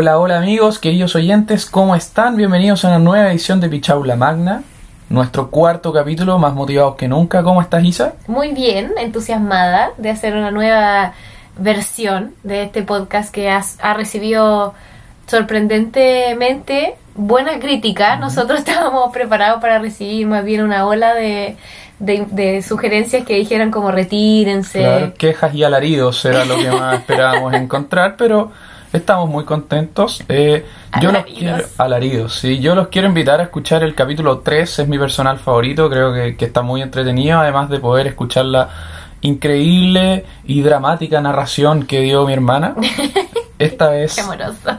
Hola, hola amigos, queridos oyentes, ¿cómo están? Bienvenidos a una nueva edición de Pichaula Magna, nuestro cuarto capítulo, más motivados que nunca. ¿Cómo estás, Isa? Muy bien, entusiasmada de hacer una nueva versión de este podcast que has- ha recibido sorprendentemente buena crítica. Nosotros estábamos preparados para recibir más bien una ola de, de- de sugerencias que dijeran como retírense. Claro, quejas y alaridos era lo que más esperábamos encontrar, pero estamos muy contentos. Eh, yo los quiero, alaridos, sí, yo los quiero invitar a escuchar el capítulo 3, es mi personal favorito, creo que, que está muy entretenido, además de poder escuchar la increíble y dramática narración que dio mi hermana. Esta vez, Qué amorosa.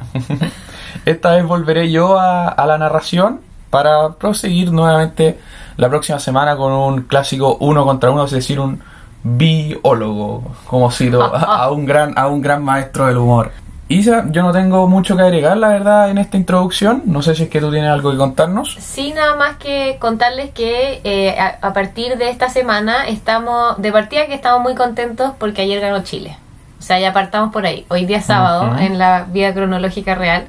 esta vez volveré yo a, a la narración para proseguir nuevamente la próxima semana con un clásico uno contra uno, es decir, un biólogo, como cito a, a un gran, a un gran maestro del humor. Isa, yo no tengo mucho que agregar, la verdad, en esta introducción. No sé si es que tú tienes algo que contarnos. Sí, nada más que contarles que eh, a, a partir de esta semana estamos, de partida que estamos muy contentos porque ayer ganó Chile. O sea, ya partamos por ahí. Hoy día sábado, Ujú. en la vida cronológica real.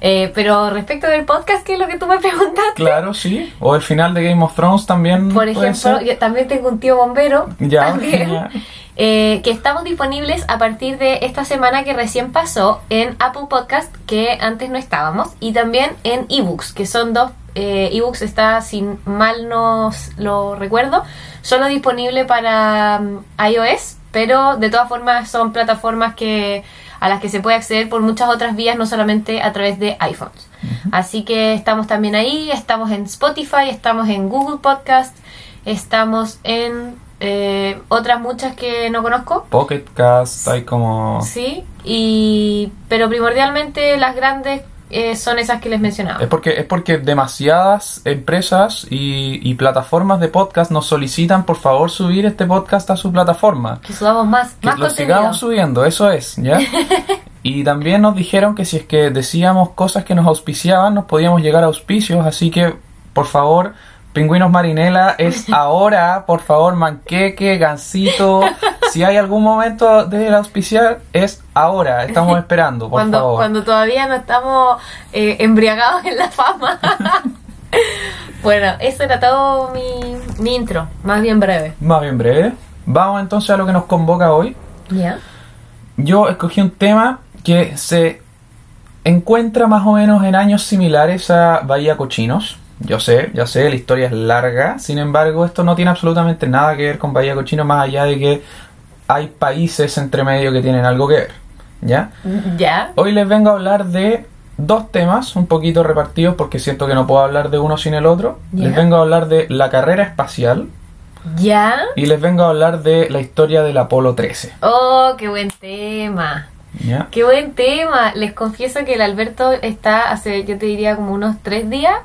Eh, pero respecto del podcast, que es lo que tú me preguntaste, Claro, sí. O el final de Game of Thrones también. por ejemplo, yo también tengo un tío bombero. Ya, también, ya. Eh, que estamos disponibles a partir de esta semana que recién pasó en Apple Podcast, que antes no estábamos, y también en ebooks, que son dos eh, ebooks, está, si mal no lo recuerdo, solo disponible para mm, iOS, pero de todas formas son plataformas que a las que se puede acceder por muchas otras vías, no solamente a través de iPhones. Así que estamos también ahí, estamos en Spotify, estamos en Google Podcast, estamos en eh, otras muchas que no conozco. Pocket Cast, hay como. Sí, y pero primordialmente las grandes eh, son esas que les mencionaba. Es porque, es porque demasiadas empresas y, y plataformas de podcast nos solicitan por favor subir este podcast a su plataforma. Que subamos más, Que más lo contenido. sigamos subiendo, eso es, ¿ya? y también nos dijeron que si es que decíamos cosas que nos auspiciaban, nos podíamos llegar a auspicios, así que por favor, Pingüinos Marinela es ahora, por favor, Manqueque, Gansito, si hay algún momento de auspiciar, es ahora, estamos esperando, por cuando, favor. cuando todavía no estamos eh, embriagados en la fama. bueno, eso era todo mi, mi intro, más bien breve. Más bien breve. Vamos entonces a lo que nos convoca hoy. ¿Ya? Yo escogí un tema que se encuentra más o menos en años similares a Bahía Cochinos. Yo sé, ya sé, la historia es larga, sin embargo esto no tiene absolutamente nada que ver con Bahía Cochinos más allá de que hay países entre medio que tienen algo que ver. ¿Ya? ¿Ya? Hoy les vengo a hablar de dos temas un poquito repartidos porque siento que no puedo hablar de uno sin el otro. Ya. Les vengo a hablar de la carrera espacial ¿Ya? y les vengo a hablar de la historia del Apolo 13. Oh, qué buen tema. ¿Ya? Qué buen tema. Les confieso que el Alberto está hace, yo te diría, como unos tres días,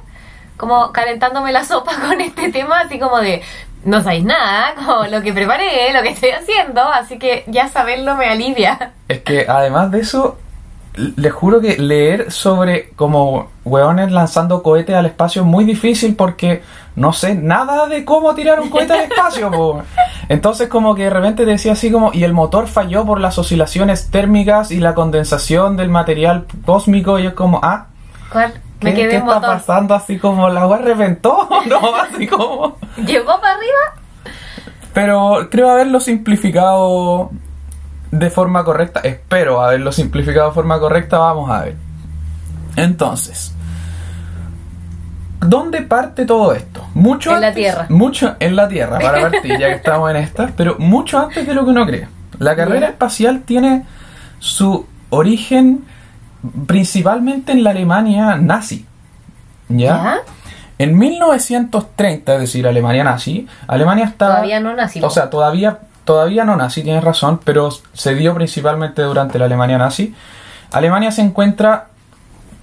como calentándome la sopa con este tema, así como de, no sabéis nada, como lo que preparé, lo que estoy haciendo, así que ya saberlo me alivia. Es que además de eso, les juro que leer sobre como hueones lanzando cohetes al espacio es muy difícil porque no sé nada de cómo tirar un cohete al espacio. po. Entonces como que de repente decía así como, y el motor falló por las oscilaciones térmicas y la condensación del material cósmico y es como, ah, ¿Cuál? ¿Qué, Me quedé qué en está pasando? Así como la agua reventó, ¿no? Así como... ¿Llegó para arriba? Pero creo haberlo simplificado de forma correcta. Espero haberlo simplificado de forma correcta. Vamos a ver. Entonces, ¿dónde parte todo esto? Mucho En la Tierra. Mucho en la Tierra, para partir, ya que estamos en esta. Pero mucho antes de lo que uno cree. La carrera espacial tiene su origen principalmente en la Alemania nazi. ¿Ya? En 1930, es decir, Alemania nazi, Alemania estaba... Todavía no nací. O sea, todavía, todavía no nazi, tienes razón, pero se dio principalmente durante la Alemania nazi. Alemania se encuentra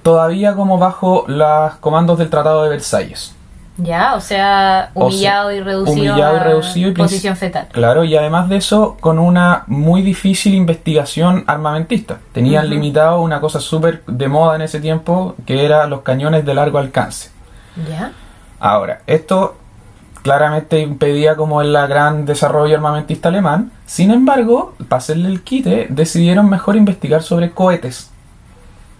todavía como bajo los comandos del Tratado de Versalles. Ya, o sea, O humillado sea, y reducido humillado y reducido y posición fetal. Claro, y además de eso, con una muy difícil investigación armamentista. Tenían limitado una cosa súper de moda en ese tiempo, que era los cañones de largo alcance. ¿Ya? Ahora, esto claramente impedía como el gran desarrollo armamentista alemán. Sin embargo, para hacerle el quite, decidieron mejor investigar sobre cohetes.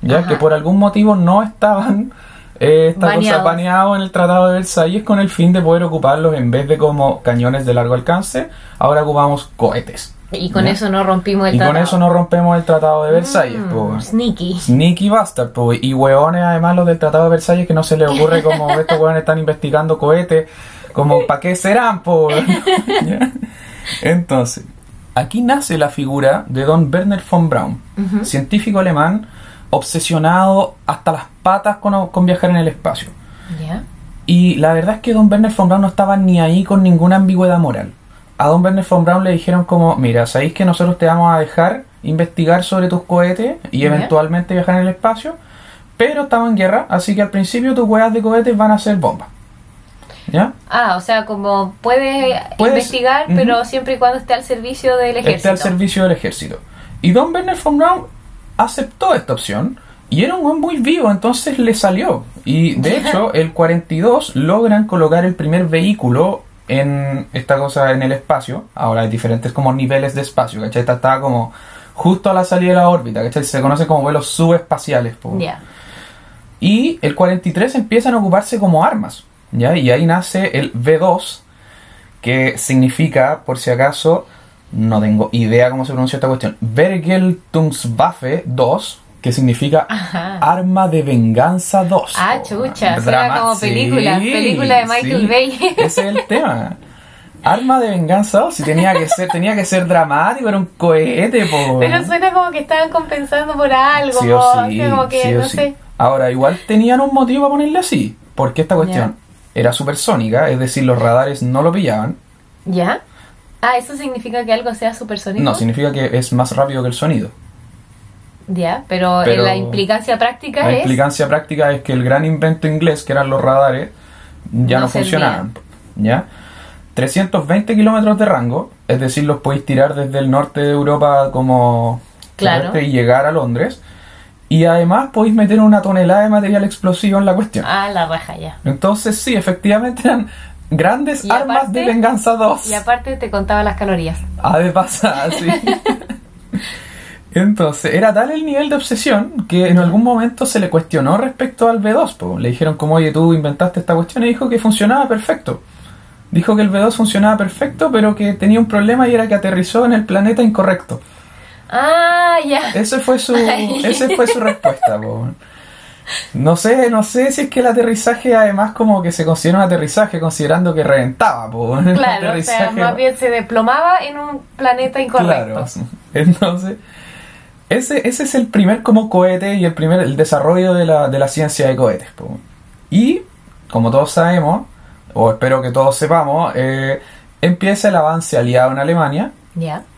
ya Ajá. que por algún motivo no estaban eh, esta cosa Baneados. baneados en el Tratado de Versalles con el fin de poder ocuparlos en vez de como cañones de largo alcance, ahora ocupamos cohetes. Y con eso no rompimos el Y con tratado. eso no rompemos el Tratado de Versalles. Mm, po. Sneaky. Sneaky bastard, po. y hueones además los del Tratado de Versalles que no se les ocurre como estos hueones están investigando cohetes, como ¿para qué serán? Po? Entonces, aquí nace la figura de don Werner von Braun, Ujú. científico alemán obsesionado hasta las patas con, con viajar en el espacio. Y la verdad es que Don Werner von Braun no estaba ni ahí con ninguna ambigüedad moral. A Don Werner von Braun le dijeron como, mira, ¿sabéis que nosotros te vamos a dejar investigar sobre tus cohetes y eventualmente viajar en el espacio? Pero estamos en guerra, así que al principio tus huevas de cohetes van a ser bombas. ¿Ya? Ah, o sea, como puedes, Puedes- investigar, pero siempre y cuando esté al servicio del ejército. Esté al servicio del ejército. Y Don Werner von Braun aceptó esta opción y era un buen muy vivo, entonces le salió. Y de hecho, el 42 logran colocar el primer vehículo en esta cosa en el espacio. Ahora hay diferentes como niveles de espacio, ¿cachai? Esta estaba como justo a la salida de la órbita, ¿cachai? Se conoce como vuelos subespaciales. Y el 43 empiezan a ocuparse como armas, ¿ya? Y ahí nace el V2, que significa, por si acaso, no tengo idea cómo se pronuncia esta cuestión, Vergeltungswaffe 2, que significa Ajá. Arma de Venganza 2. Ah, chucha, suena Drama- como película, Sí, película de Michael sí, Bay. Ese es el tema. Arma de Venganza 2, si tenía que ser, tenía que ser dramático, era un cohete, po. Pero suena como que estaban compensando por algo, Sí o sí, o sea, como que, sí o no sí. sé. Ahora, igual tenían un motivo para ponerle así, porque esta cuestión era supersónica, es decir, los radares no lo pillaban. ¿Ya? Ah, ¿eso significa que algo sea supersónico? No, significa que es más rápido que el sonido. Ya, pero, Pero la implicancia práctica La es... implicancia práctica es que el gran invento inglés, que eran los radares, ya No funcionaban. ¿Ya? 320 kilómetros de rango, es decir, los podéis tirar desde el norte de Europa como Claro. y llegar a Londres. Y además podéis meter una tonelada de material explosivo en la cuestión. Ah, la raja ya. Entonces sí, efectivamente eran grandes Y armas aparte- de venganza 2. Y aparte te contaba las calorías. Ha de pasar, sí. Entonces, era tal el nivel de obsesión que en algún momento se le cuestionó respecto al V2. po. Le dijeron como, oye, tú inventaste esta cuestión y dijo que funcionaba perfecto. Dijo que el V2 funcionaba perfecto, pero que tenía un problema y era que aterrizó en el planeta incorrecto. Ah, ya. Ese fue su, ese fue su respuesta. po. No sé, no sé si es que el aterrizaje además como que se considera un aterrizaje considerando que reventaba. po. El Claro, o sea, más bien se desplomaba en un planeta incorrecto. Claro. Entonces, ese, ese es el primer como cohete y el primer el desarrollo de la, de la ciencia de cohetes. po. Y, como todos sabemos, o espero que todos sepamos, eh, empieza el avance aliado en Alemania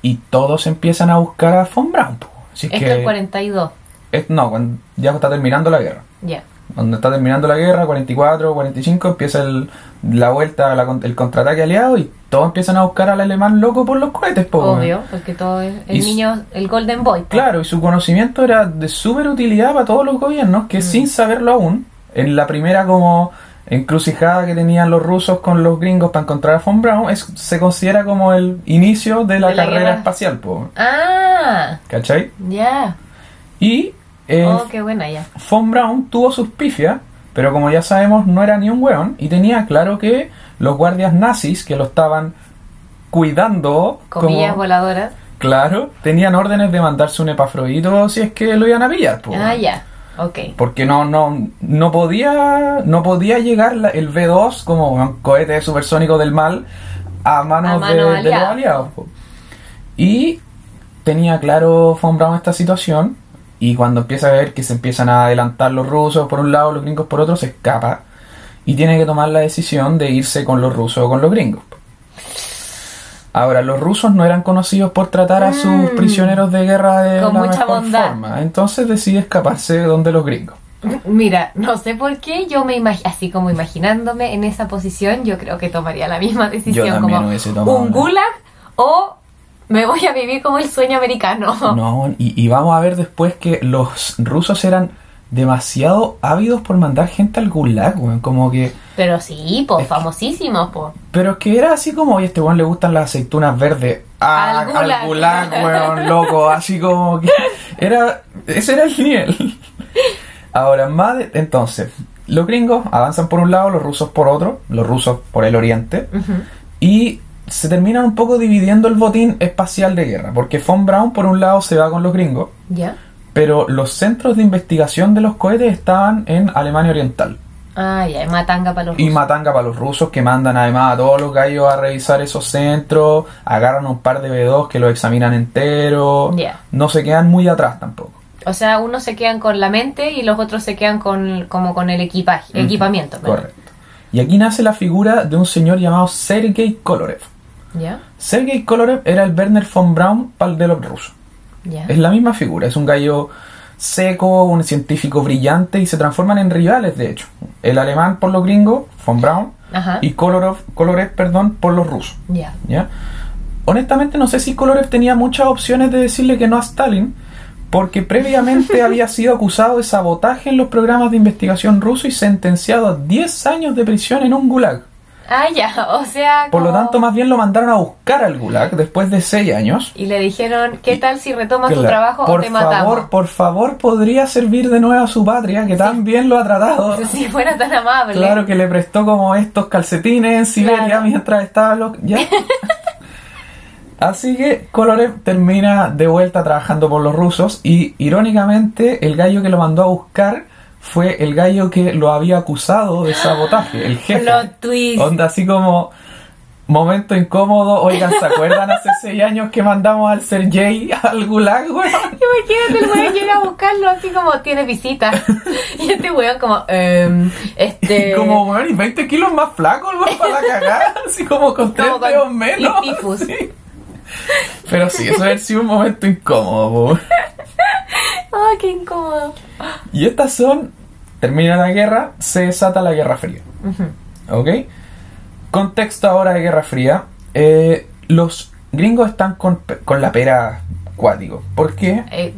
y todos empiezan a buscar a von Braun. po. Así Esto que, es 42. Es- no, cuando ya está terminando la guerra. Ya. Cuando está terminando la guerra, 44, 45, empieza el- la vuelta, la el contraataque aliado y todos empiezan a buscar al alemán loco por los cohetes. po. Obvio, porque todo es el Y su- niño, el Golden Boy. Claro, y su conocimiento era de súper utilidad para todos los gobiernos Mm. que sin saberlo aún, en la primera como encrucijada que tenían los rusos con los gringos para encontrar a von Braun, es, se considera como el inicio de la De la carrera guerra. espacial, po, Ah, ¿cachai? ya. Y eh, Oh, qué buena ya. von Braun tuvo sus pifias, pero como ya sabemos no era ni un weón y tenía claro que los guardias nazis que lo estaban cuidando, Comillas como, voladoras. claro, tenían órdenes de mandarse un epafrodito si es que lo iban a pillar. po. Ah, ya. Ok. Porque no, no, no podía no podía llegar la- el V2 como un cohete supersónico del mal a manos A de, los aliados. po. Y tenía claro Von Braun esta situación y cuando empieza a ver que se empiezan a adelantar los rusos por un lado, los gringos por otro, se escapa y tiene que tomar la decisión de irse con los rusos o con los gringos. Ahora, los rusos no eran conocidos por tratar a sus Mm. prisioneros de guerra de Con la mucha mejor bondad. forma. Entonces decide escaparse de donde los gringos. Mira, no sé por qué yo me imagino, así como imaginándome en esa posición, yo creo que tomaría la misma decisión, como un la- gulag o me voy a vivir como el sueño americano. No, y, y vamos a ver después que los rusos eran demasiado ávidos por mandar gente al gulag, weón. Como que. Pero sí, po, Es que- famosísimos, po. Pero es que era así como, oye, a este weón le gustan las aceitunas verdes. Ah, Al al gulag. gulag, weón, loco. Así como que. Era. Ese era el nivel. Ahora, más de- entonces, los gringos avanzan por un lado, los rusos por otro, los rusos por el oriente, y se terminan un poco dividiendo el botín espacial de guerra, porque Von Braun por un lado se va con los gringos, ¿Ya? pero los centros de investigación de los cohetes estaban en Alemania Oriental. Ah, ya, es matanga para los Y rusos. matanga para los rusos que mandan además a todos los gallos a revisar esos centros, agarran un par de B2 que los examinan enteros, Ya. no se quedan muy atrás tampoco. O sea, unos se quedan con la mente y los otros se quedan con como con el equipaje, equipamiento. Correcto. Y aquí nace la figura de un señor llamado Sergei Kolorev. ¿Ya? Sergei Kolorev era el Werner von Braun pal de los rusos. Es la misma figura, es un gallo seco, un científico brillante y se transforman en rivales, de hecho. El alemán por los gringos, von Braun, Ajá. y Kolorev, Kolorev perdón, por los rusos. Honestamente no sé si Kolorev tenía muchas opciones de decirle que no a Stalin, porque previamente había sido acusado de sabotaje en los programas de investigación ruso y sentenciado a 10 años de prisión en un gulag. Ah, ya, o sea. Por lo tanto, más bien lo mandaron a buscar al gulag después de 6 años. Y le dijeron, ¿qué tal si retomas tu trabajo por o te matamos? favor, por favor, podría servir de nuevo a su patria, que tan bien lo ha tratado. Si fuera tan amable. Claro que le prestó como estos calcetines en Siberia Claro. mientras estaba lo... ¿ya? Así que Kolorev termina de vuelta trabajando por los rusos y irónicamente el gallo que lo mandó a buscar fue el gallo que lo había acusado de sabotaje, el jefe. Plot twist. Onda así como momento incómodo, oigan, ¿se acuerdan hace seis años que mandamos al Sergey al gulag, weón? Imagínate, el weón llega a buscarlo así como tiene visita. Y este weón como, em, este... Como, weón, y 20 kilos más flaco, weón, para la cagada, así como con tres Como con dedos menos. tifus. sí. Pero sí, eso ha sido un momento incómodo. Ay, qué incómodo. Y estas son, termina la guerra, se desata la Guerra Fría. Ujú. ¿Ok? Contexto ahora de Guerra Fría. eh, los gringos están con, con la pera cuático. ¿Por qué? Eh,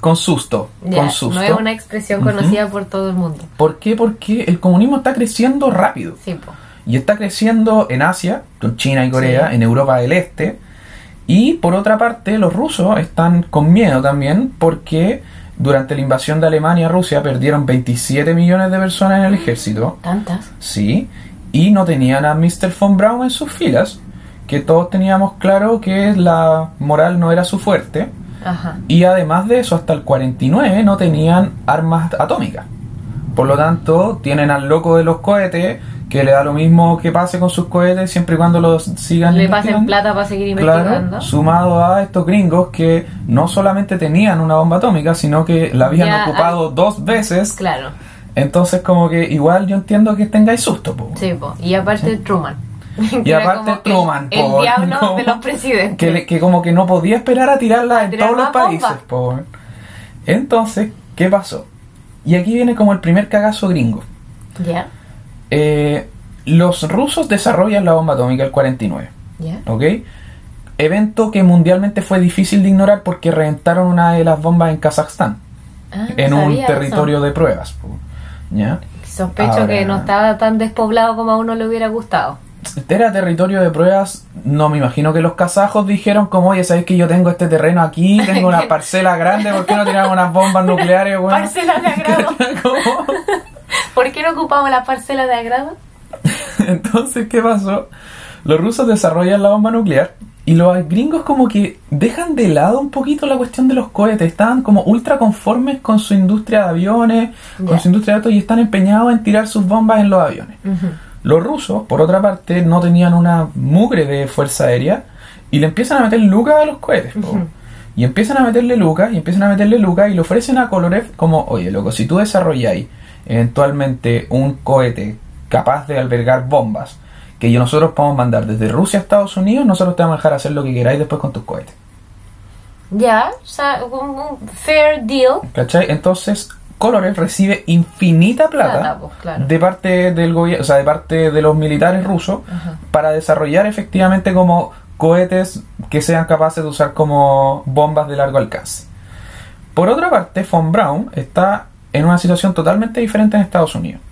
Con susto. ya, con susto. no es una expresión conocida por todo el mundo. ¿Por qué? Porque el comunismo está creciendo rápido. Sí, po. Y está creciendo en Asia, con China y Corea, Sí. en Europa del Este. Y por otra parte, los rusos están con miedo también porque durante la invasión de Alemania a Rusia perdieron 27 millones de personas en el ejército. Tantas. Sí. Y no tenían a Mr. von Braun en sus filas. Que todos teníamos claro que la moral no era su fuerte. Ajá. Y además de eso, hasta el 49 no tenían armas atómicas. Por lo tanto, tienen al loco de los cohetes, que le da lo mismo que pase con sus cohetes siempre y cuando los sigan Le pasen plata para seguir investigando. Claro, sumado a estos gringos que no solamente tenían una bomba atómica, sino que la habían Ya, ocupado dos veces. Claro. Entonces, como que igual yo entiendo que tengáis susto. po. Sí, po. Y aparte Truman. Y aparte Truman, El, el po, diablo de los presidentes. que, le- que como que no podía esperar a tirarla A en tirar todos los países. po. Entonces, ¿qué pasó? Y aquí viene como el primer cagazo gringo. Ya, Eh, los rusos desarrollan la bomba atómica el 49, ya. ¿ok? Evento que mundialmente fue difícil de ignorar porque reventaron una de las bombas en Kazajstán, Ah, no en un territorio eso. de pruebas. ¿Ya? Sospecho Ahora- que no estaba tan despoblado como a uno le hubiera gustado. Era territorio de pruebas, no me imagino que los kazajos dijeron como, oye, ¿sabes que yo tengo este terreno aquí? Tengo una parcela grande, ¿por qué no tiramos unas bombas nucleares, weón? Parcela de agrado. ¿Por qué no ocupamos la parcela de agrado? Entonces, ¿qué pasó? Los rusos desarrollan la bomba nuclear y los gringos como que dejan de lado un poquito la cuestión de los cohetes. Estaban como ultra conformes con su industria de aviones, con su industria de autos y están empeñados en tirar sus bombas en los aviones. Los rusos, por otra parte, no tenían una mugre de fuerza aérea y le empiezan a meter lucas a los cohetes. Ujú. Y empiezan a meterle lucas y empiezan a meterle lucas y le ofrecen a Kolorev como, oye, loco, si tú desarrolláis eventualmente un cohete capaz de albergar bombas que nosotros podemos mandar desde Rusia a Estados Unidos, nosotros te vamos a dejar hacer lo que queráis después con tus cohetes. Ya, o sea, un fair deal. ¿Cachai? Entonces, Kolorev recibe infinita plata, Plata, pues, claro. de parte del gobierno, o sea, de parte de los militares rusos Ajá. para desarrollar efectivamente como cohetes que sean capaces de usar como bombas de largo alcance. Por otra parte, Von Braun está en una situación totalmente diferente en Estados Unidos.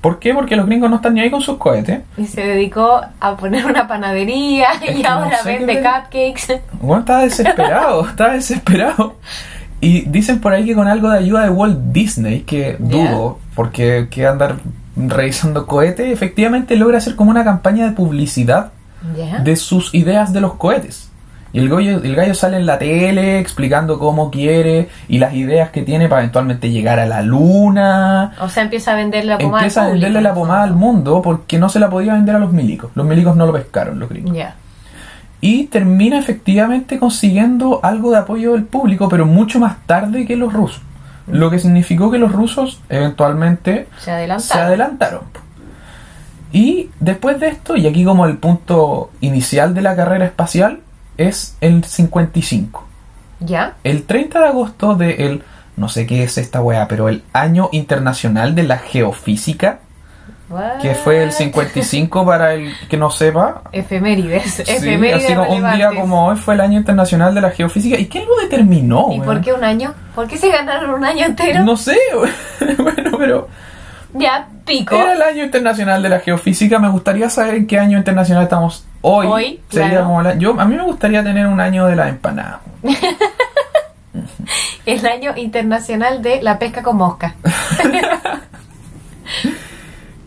¿Por qué? Porque los gringos no están ni ahí con sus cohetes. Y se dedicó a poner una panadería Es y no ahora sé vende cupcakes. Bueno, está desesperado, está desesperado. Y dicen por ahí que con algo de ayuda de Walt Disney, que dudo, porque que andar revisando cohetes, efectivamente logra hacer como una campaña de publicidad de sus ideas de los cohetes. Y el gallo, el gallo sale en la tele explicando cómo quiere y las ideas que tiene para eventualmente llegar a la luna. O sea, empieza a vender la pomada. Empieza a al venderle público, la pomada al mundo porque no se la podía vender a los milicos. Los milicos no lo pescaron, los gringos. Y termina efectivamente consiguiendo algo de apoyo del público, pero mucho más tarde que los rusos. Lo que significó que los rusos eventualmente Se adelantaron. se adelantaron. Y después de esto, y aquí como el punto inicial de la carrera espacial, es el 55. ¿Ya? El 30 de agosto del, no sé qué es esta weá, pero el Año Internacional de la Geofísica, que fue el What? 55 para el que no sepa. Efemérides. Sí, Efemérides así como un día como hoy fue el Año Internacional de la Geofísica. ¿Y quién lo determinó? ¿Y weón? por qué un año? ¿Por qué se ganaron un año entero? No sé, bueno, pero Ya, pico. era el Año Internacional de la Geofísica. Me gustaría saber en qué año internacional estamos hoy. Hoy, Sería claro. como la- yo, a mí me gustaría tener un año de la empanada. El año internacional de la pesca con mosca.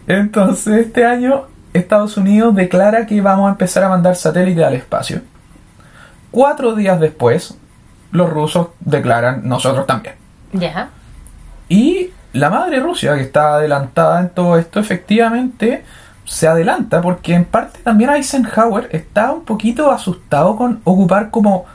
Entonces, este año Estados Unidos declara que vamos a empezar a mandar satélites al espacio. Cuatro días después, los rusos declaran nosotros también. Ya. Y la madre Rusia, que está adelantada en todo esto, efectivamente se adelanta porque en parte también Eisenhower está un poquito asustado con ocupar como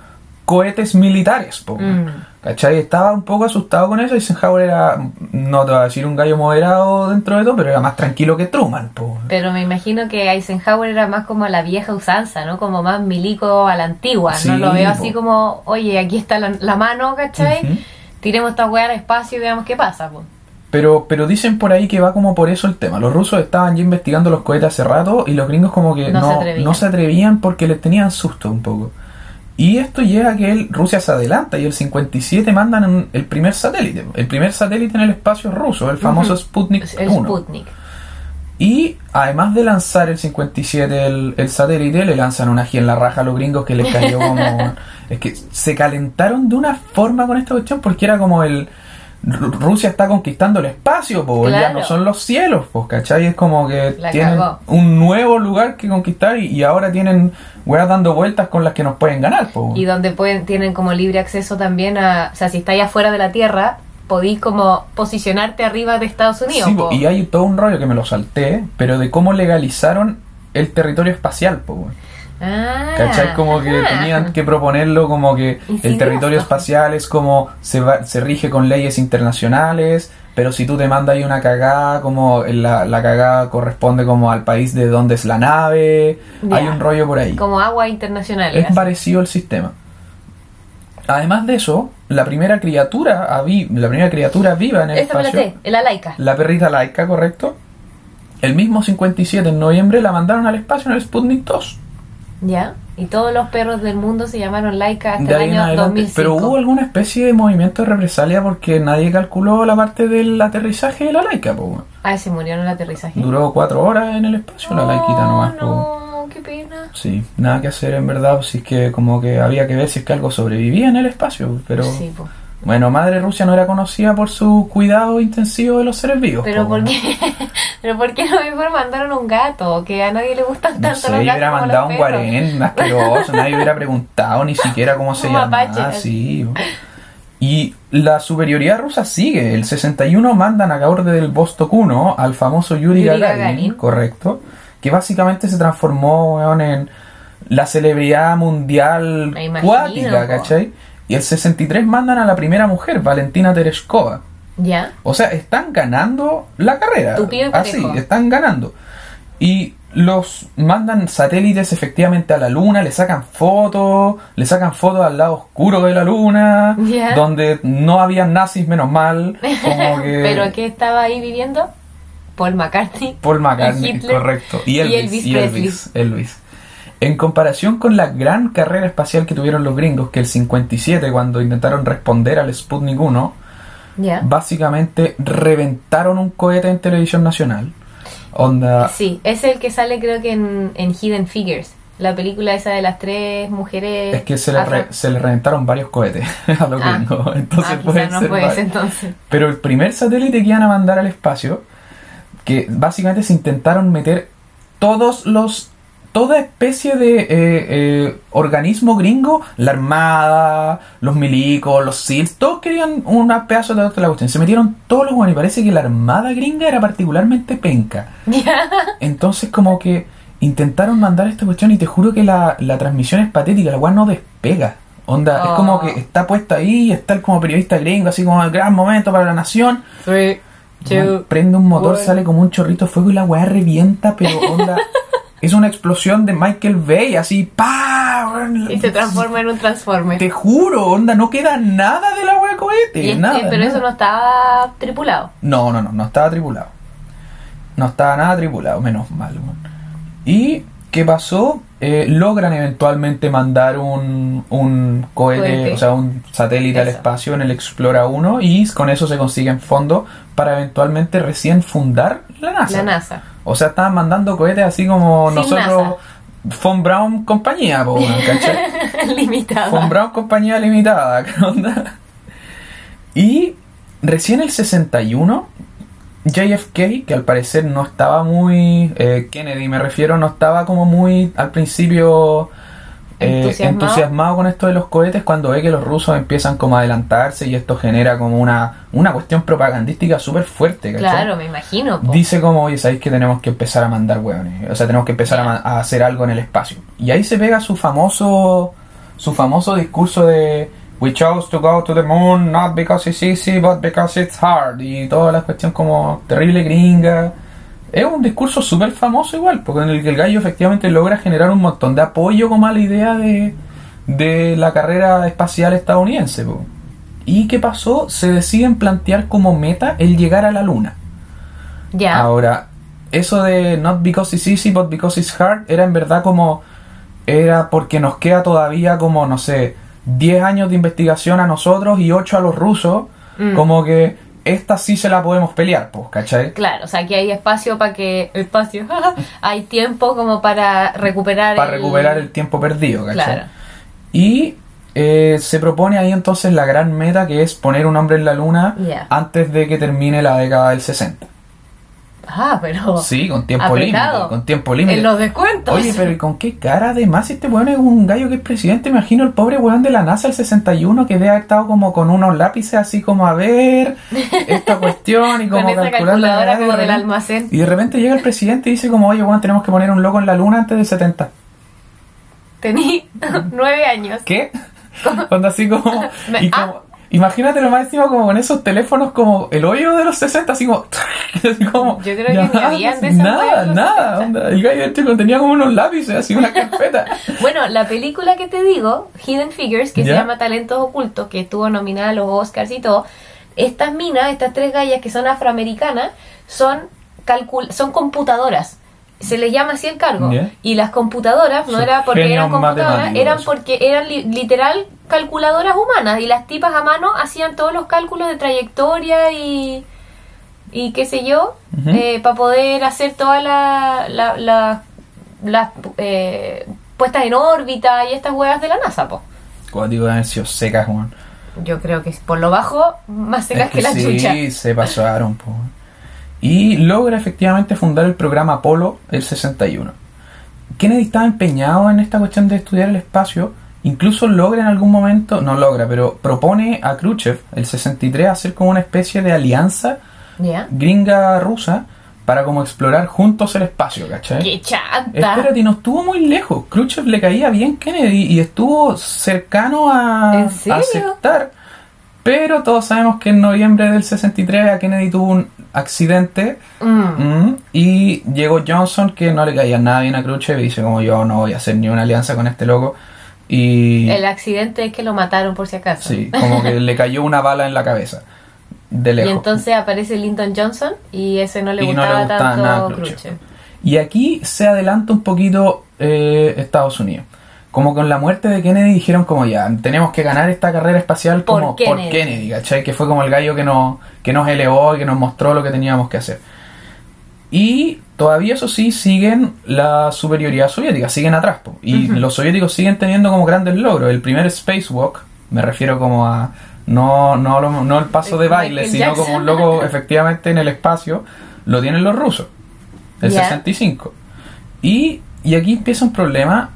cohetes militares. Mm. ¿Cachai? Estaba un poco asustado con eso. Eisenhower era, no te voy a decir un gallo moderado dentro de todo, pero era más tranquilo que Truman. po. Pero me imagino que Eisenhower era más como la vieja usanza, ¿no? Como más milico a la antigua. Sí, no lo veo así po. como, oye, aquí está la, la mano, ¿cachai? Tiremos esta weá al espacio y veamos qué pasa, pues. Pero, pero dicen por ahí que va como por eso el tema. Los rusos estaban ya investigando los cohetes hace rato y los gringos como que No no, se atrevían. no se atrevían porque les tenían susto un poco. Y esto llega a que el- Rusia se adelanta y el 57 mandan el primer satélite. El primer satélite en el espacio ruso, el famoso. Sputnik El 1. Sputnik. Y además de lanzar el 57 el, el satélite, le lanzan una ají en la raja a los gringos que les cayó como... es que se calentaron de una forma con esta cuestión porque era como el... Ru- Rusia está conquistando el espacio, pues ya Claro. no son los cielos, pues, ¿cachai? Es como que La tienen cagó. un nuevo lugar que conquistar y, y ahora tienen weas dando vueltas con las que nos pueden ganar, pues. Y donde pueden, tienen como libre acceso también a. O sea, si estáis afuera de la Tierra, podéis como posicionarte arriba de Estados Unidos. Sí, po, y hay todo un rollo que me lo salté, pero de cómo legalizaron el territorio espacial, pues. Ah, ¿Cachai? Como que tenían que proponerlo como que el territorio espacial es como se, va- se rige con leyes internacionales, pero si tú te mandas ahí una cagada, como la, la cagada corresponde como al país de donde es la nave, hay un rollo por ahí. Como agua internacional. Es así. parecido el sistema. Además de eso, la primera criatura, la primera criatura viva en el Esa me la espacio, sé, la laica. la perrita laica, ¿correcto? El mismo 57 en noviembre la mandaron al espacio en el Sputnik 2. ¿Ya? Y todos los perros del mundo se llamaron laica hasta el año adelante. 2005. Pero hubo alguna especie de movimiento de represalia porque nadie calculó la parte del aterrizaje de la laica. po, weón. Ah, se murió en el aterrizaje. Duró cuatro horas en el espacio la laiquita nomás. po. No, qué pena. Sí, nada que hacer en verdad, si es que como que había que ver si es que algo sobrevivía en el espacio. Pero Sí, po. Bueno, Madre Rusia no era conocida por su cuidado intensivo de los seres vivos. Pero po, ¿por qué? Pero ¿por qué no mejor mandaron un gato? Que a nadie le gustan No tanto sé, los gatos hubiera como mandado un los guarén asqueroso, nadie hubiera preguntado ni siquiera cómo se Un mapache. Sí. Y la superioridad rusa sigue. El 61 mandan a borde del Vostok 1 al famoso Yuri, Yuri Gagarin, Gagarin. correcto, que básicamente se transformó en la celebridad mundial Me imagino, cuática, po. Y el 63 mandan a la primera mujer, Valentina Tereshkova. ¿Ya? O sea, están ganando la carrera. Y Así, están ganando. Y los mandan satélites efectivamente a la luna, le sacan fotos, le sacan fotos al lado oscuro de la luna, donde no había nazis menos mal, como que ¿Pero qué estaba ahí viviendo? Paul McCartney. Paul McCartney, Y correcto, y Y Elvis, Elvis y Elvis, Elvis. En comparación con la gran carrera espacial que tuvieron los gringos, que el 57 cuando intentaron responder al Sputnik 1, ¿Ya? básicamente reventaron un cohete en televisión nacional. Onda. Sí, es el que sale creo que en, en Hidden Figures. La película esa de las tres mujeres. Es que se le, afro- re- se le reventaron varios cohetes a los Ah. gringos. Entonces ah, puede no ser ese entonces. Pero el primer satélite que iban a mandar al espacio, que básicamente se intentaron meter todos los. Toda especie de eh, eh, organismo gringo, la armada, los milicos, los SEALs, todos querían un pedazo de la cuestión. Se metieron todos los buenos y parece que la armada gringa era particularmente penca. Entonces como que intentaron mandar esta cuestión y te juro que la, la transmisión es patética, la cual no despega. Onda, es Oh. como que está puesta ahí está el como periodista gringo, así como el gran momento para la nación. Three, prende un motor, one. sale como un chorrito de fuego y la weá revienta, pero onda. es una explosión de Michael Bay, así, ¡pa! Y se transforma en un transforme. Te juro, onda, no queda nada de la weá de cohete. Nada, pero nada. eso no estaba tripulado. No, no, no, no estaba tripulado. No estaba nada tripulado, menos mal. ¿Y qué pasó? Eh, logran eventualmente mandar un, un cohete, Cohete. o sea, un satélite al espacio en el Explora 1 y con eso se consiguen fondos para eventualmente recién fundar la NASA. La NASA. O sea, estaban mandando cohetes así como Sin nosotros, Von Braun compañía, po, ¿cachai? Limitada. Von Braun Compañía Limitada, ¿qué onda? Y recién el 61, JFK, que al parecer no estaba muy. eh, Kennedy, me refiero, no estaba como muy al principio. Eh, Entusiasmado. con esto de los cohetes cuando ve que los rusos empiezan como a adelantarse y esto genera como una, una cuestión propagandística súper fuerte, ¿cachai? Claro, me imagino. po. Dice como, oye, sabéis que tenemos que empezar a mandar hueones. O sea, tenemos que empezar a hacer algo en el espacio. Y ahí se pega su famoso su famoso discurso de We chose to go to the moon not because it's easy, but because it's hard. Y toda la cuestión como terrible gringa. Es un discurso súper famoso igual, porque en el que el gallo efectivamente logra generar un montón de apoyo como a la idea de, de la carrera espacial estadounidense. po. ¿Y qué pasó? Se deciden plantear como meta el llegar a la luna. Ya. Ahora, eso de not because it's easy, but because it's hard, era en verdad como. Era porque nos queda todavía como, no sé, 10 años de investigación a nosotros y 8 a los rusos. Mm. Como que esta sí se la podemos pelear, pues, ¿cachai? Claro, o sea, aquí hay espacio para que. Espacio. hay tiempo como para recuperar. Para recuperar el tiempo perdido, ¿cachai? Claro. Y eh, se propone ahí entonces la gran meta que es poner un hombre en la luna antes de que termine la década del 60. Ah, pero. Sí, con tiempo límite. Con tiempo límite. En los descuentos. Oye, pero ¿y con qué cara? Además, este weón es un gallo que es presidente. Imagino el pobre weón de la NASA el 61 que debe haber estado como con unos lápices así como a ver esta cuestión y como calculando la de como del almacén. Y de repente llega el presidente y dice como, oye, weón, tenemos que poner un loco en la luna antes del 70. Tení nueve años. ¿Qué? Onda así como... Y como Imagínate lo más encima como con esos teléfonos como el hoyo de los 60, así como... así como Yo creo que ni habían de esos Nada, nada. 60. onda. El gallo este tenía como unos lápices, así una carpeta. Bueno, la película que te digo, Hidden Figures, que se llama Talentos Ocultos, que estuvo nominada a los Oscars y todo, estas minas, estas tres gallas que son afroamericanas, son, calcul son computadoras. Se les llama así el cargo. Y las computadoras no era porque eran computadoras, eran porque eran li- literal calculadoras humanas. Y las tipas a mano hacían todos los cálculos de trayectoria y, y qué sé yo, Ujú. para poder hacer todas la- la- la- las eh, puestas en órbita y estas huevas de la NASA, po. Cuático de haber sido secas, weón. Yo creo que por lo bajo, más secas Es que, la sí, chucha. se pasaron, po. Y logra efectivamente fundar el programa Apolo el 61. Kennedy estaba empeñado en esta cuestión de estudiar el espacio. Incluso logra en algún momento, no logra, pero propone a Khrushchev el 63 hacer como una especie de alianza gringa rusa para como explorar juntos el espacio, ¿cachai? ¡Qué chanta! Espérate, no estuvo muy lejos. Khrushchev le caía bien Kennedy y estuvo cercano a aceptar. Pero todos sabemos que en noviembre del 63 a Kennedy tuvo un accidente Mm. mm, y llegó Johnson que no le caía nada bien a Khrushchev y dice como yo no voy a hacer ni una alianza con este loco. Y El accidente es que lo mataron por si acaso. sí, como que le cayó una bala en la cabeza. De Y lejos. entonces aparece Lyndon Johnson y ese no le Y no le gustaba gustaba tanto nada Khrushchev. Khrushchev. Y aquí se adelanta un poquito eh, Estados Unidos. Como con la muerte de Kennedy dijeron como ya, tenemos que ganar esta carrera espacial Por como Kennedy. por Kennedy, ¿cachai? Que fue como el gallo que nos, que nos elevó y que nos mostró lo que teníamos que hacer. Y todavía eso sí siguen la superioridad soviética, siguen atrás. po. Y los soviéticos siguen teniendo como grandes logros. El primer spacewalk, me refiero como a no, no, lo- no el paso de Michael baile, sino Jackson. como un loco efectivamente en el espacio, lo tienen los rusos, el Ya. 65. Y, y aquí empieza un problema.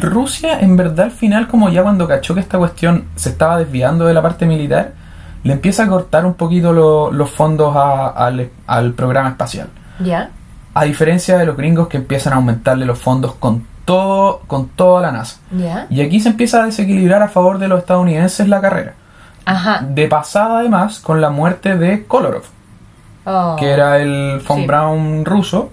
Rusia, en verdad, al final, como ya cuando cachó que esta cuestión se estaba desviando de la parte militar, le empieza a cortar un poquito lo- los fondos a- al, al programa espacial. ¿Ya? A diferencia de los gringos que empiezan a aumentarle los fondos con todo, con toda la NASA. ¿Ya? Y aquí se empieza a desequilibrar a favor de los estadounidenses la carrera. Ajá. De pasada además con la muerte de Kolarov, Oh. que era el von Sí. Braun ruso,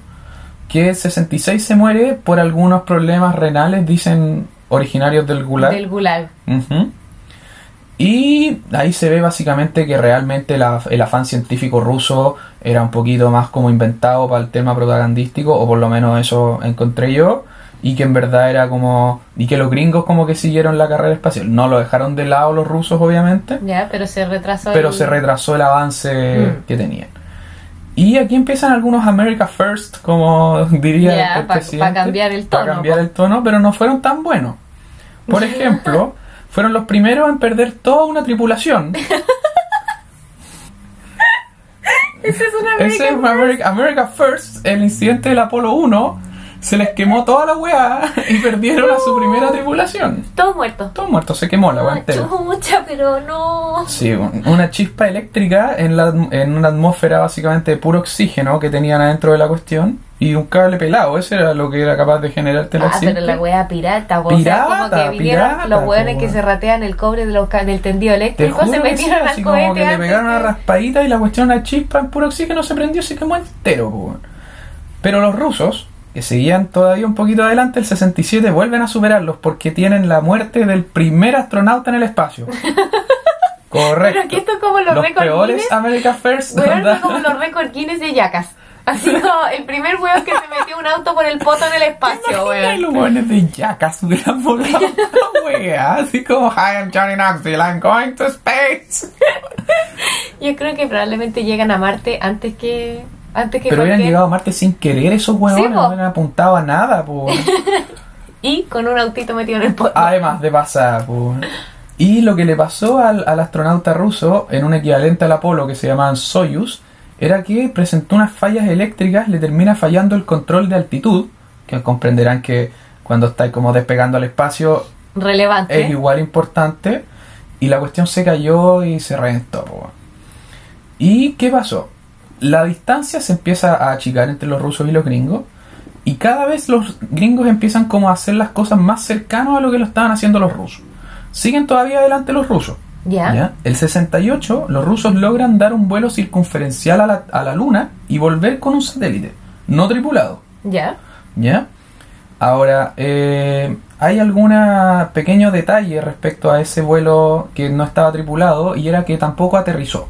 que el 66 se muere por algunos problemas renales, dicen originarios del Gulag. Del Gulag. Y ahí se ve básicamente que realmente la- el afán científico ruso era un poquito más como inventado para el tema propagandístico, o por lo menos eso encontré yo, y que en verdad era como... y que los gringos como que siguieron la carrera espacial. No lo dejaron de lado los rusos, obviamente, Ya, pero se retrasó. pero el- se retrasó el avance Mm. que tenían. Y aquí empiezan algunos America First, como diría Ya, el presidente. pa cambiar el tono, cambiar po. el tono, pero no fueron tan buenos. Por ejemplo, fueron los primeros en perder toda una tripulación. Ese es una Ese es America, America First, el incidente del Apolo 1, se les quemó toda la weá y perdieron a su primera tripulación. Todo muerto. Todos muertos, se quemó la weá Ah, entera. chucha, pero no. Sí, un- una chispa eléctrica en, la, en una atmósfera básicamente de puro oxígeno que tenían adentro de la cuestión y un cable pelado, eso era lo que era capaz de generarte el Ah, pero la wea pirata, po. o sea, como Pirata, que vinieron pirata, los weones que se ratean el cobre de los ca- del tendido Te eléctrico, se que metieron así al como cohete que le antes pegaron una que- raspadita y la cuestión una chispa en puro oxígeno se prendió y se quemó entero. po. Pero los rusos, que seguían todavía un poquito adelante, el 67 vuelven a superarlos porque tienen la muerte del primer astronauta en el espacio. Correcto. Pero aquí esto es como los, los récords peores Guinness. America First. Weón, onda. fue como los récords Guinness de Yacas. Así como el primer weón que se metió un auto por el poto en el espacio, weón. los hueones de Jackass hubieran volado wea, así como Hi, I'm Johnny Knoxville, I'm going to space. Yo creo que probablemente llegan a Marte antes que. Antes que Pero hubieran cualquier- llegado a Marte sin querer esos Sí, po. no hubieran apuntado a nada, po. Y con un autito metido en el poto. Además de pasar, po. Y lo que le pasó al, al astronauta ruso en un equivalente al Apolo que se llamaban Soyuz era que presentó unas fallas eléctricas, le termina fallando el control de altitud, que comprenderán que cuando estáis como despegando al espacio Relevante. es igual importante y la cuestión se cayó y se reventó. po. ¿Y qué pasó? La distancia se empieza a achicar entre los rusos y los gringos y cada vez los gringos empiezan como a hacer las cosas más cercanos a lo que lo estaban haciendo los rusos. Siguen todavía adelante los rusos. ¿Ya? ¿ya? El 68 los rusos logran dar un vuelo circunferencial a la, a la luna y volver con un satélite, no tripulado. ¿Ya? ¿Ya? Ahora, eh, hay algún pequeño detalle respecto a ese vuelo que no estaba tripulado y era que tampoco aterrizó.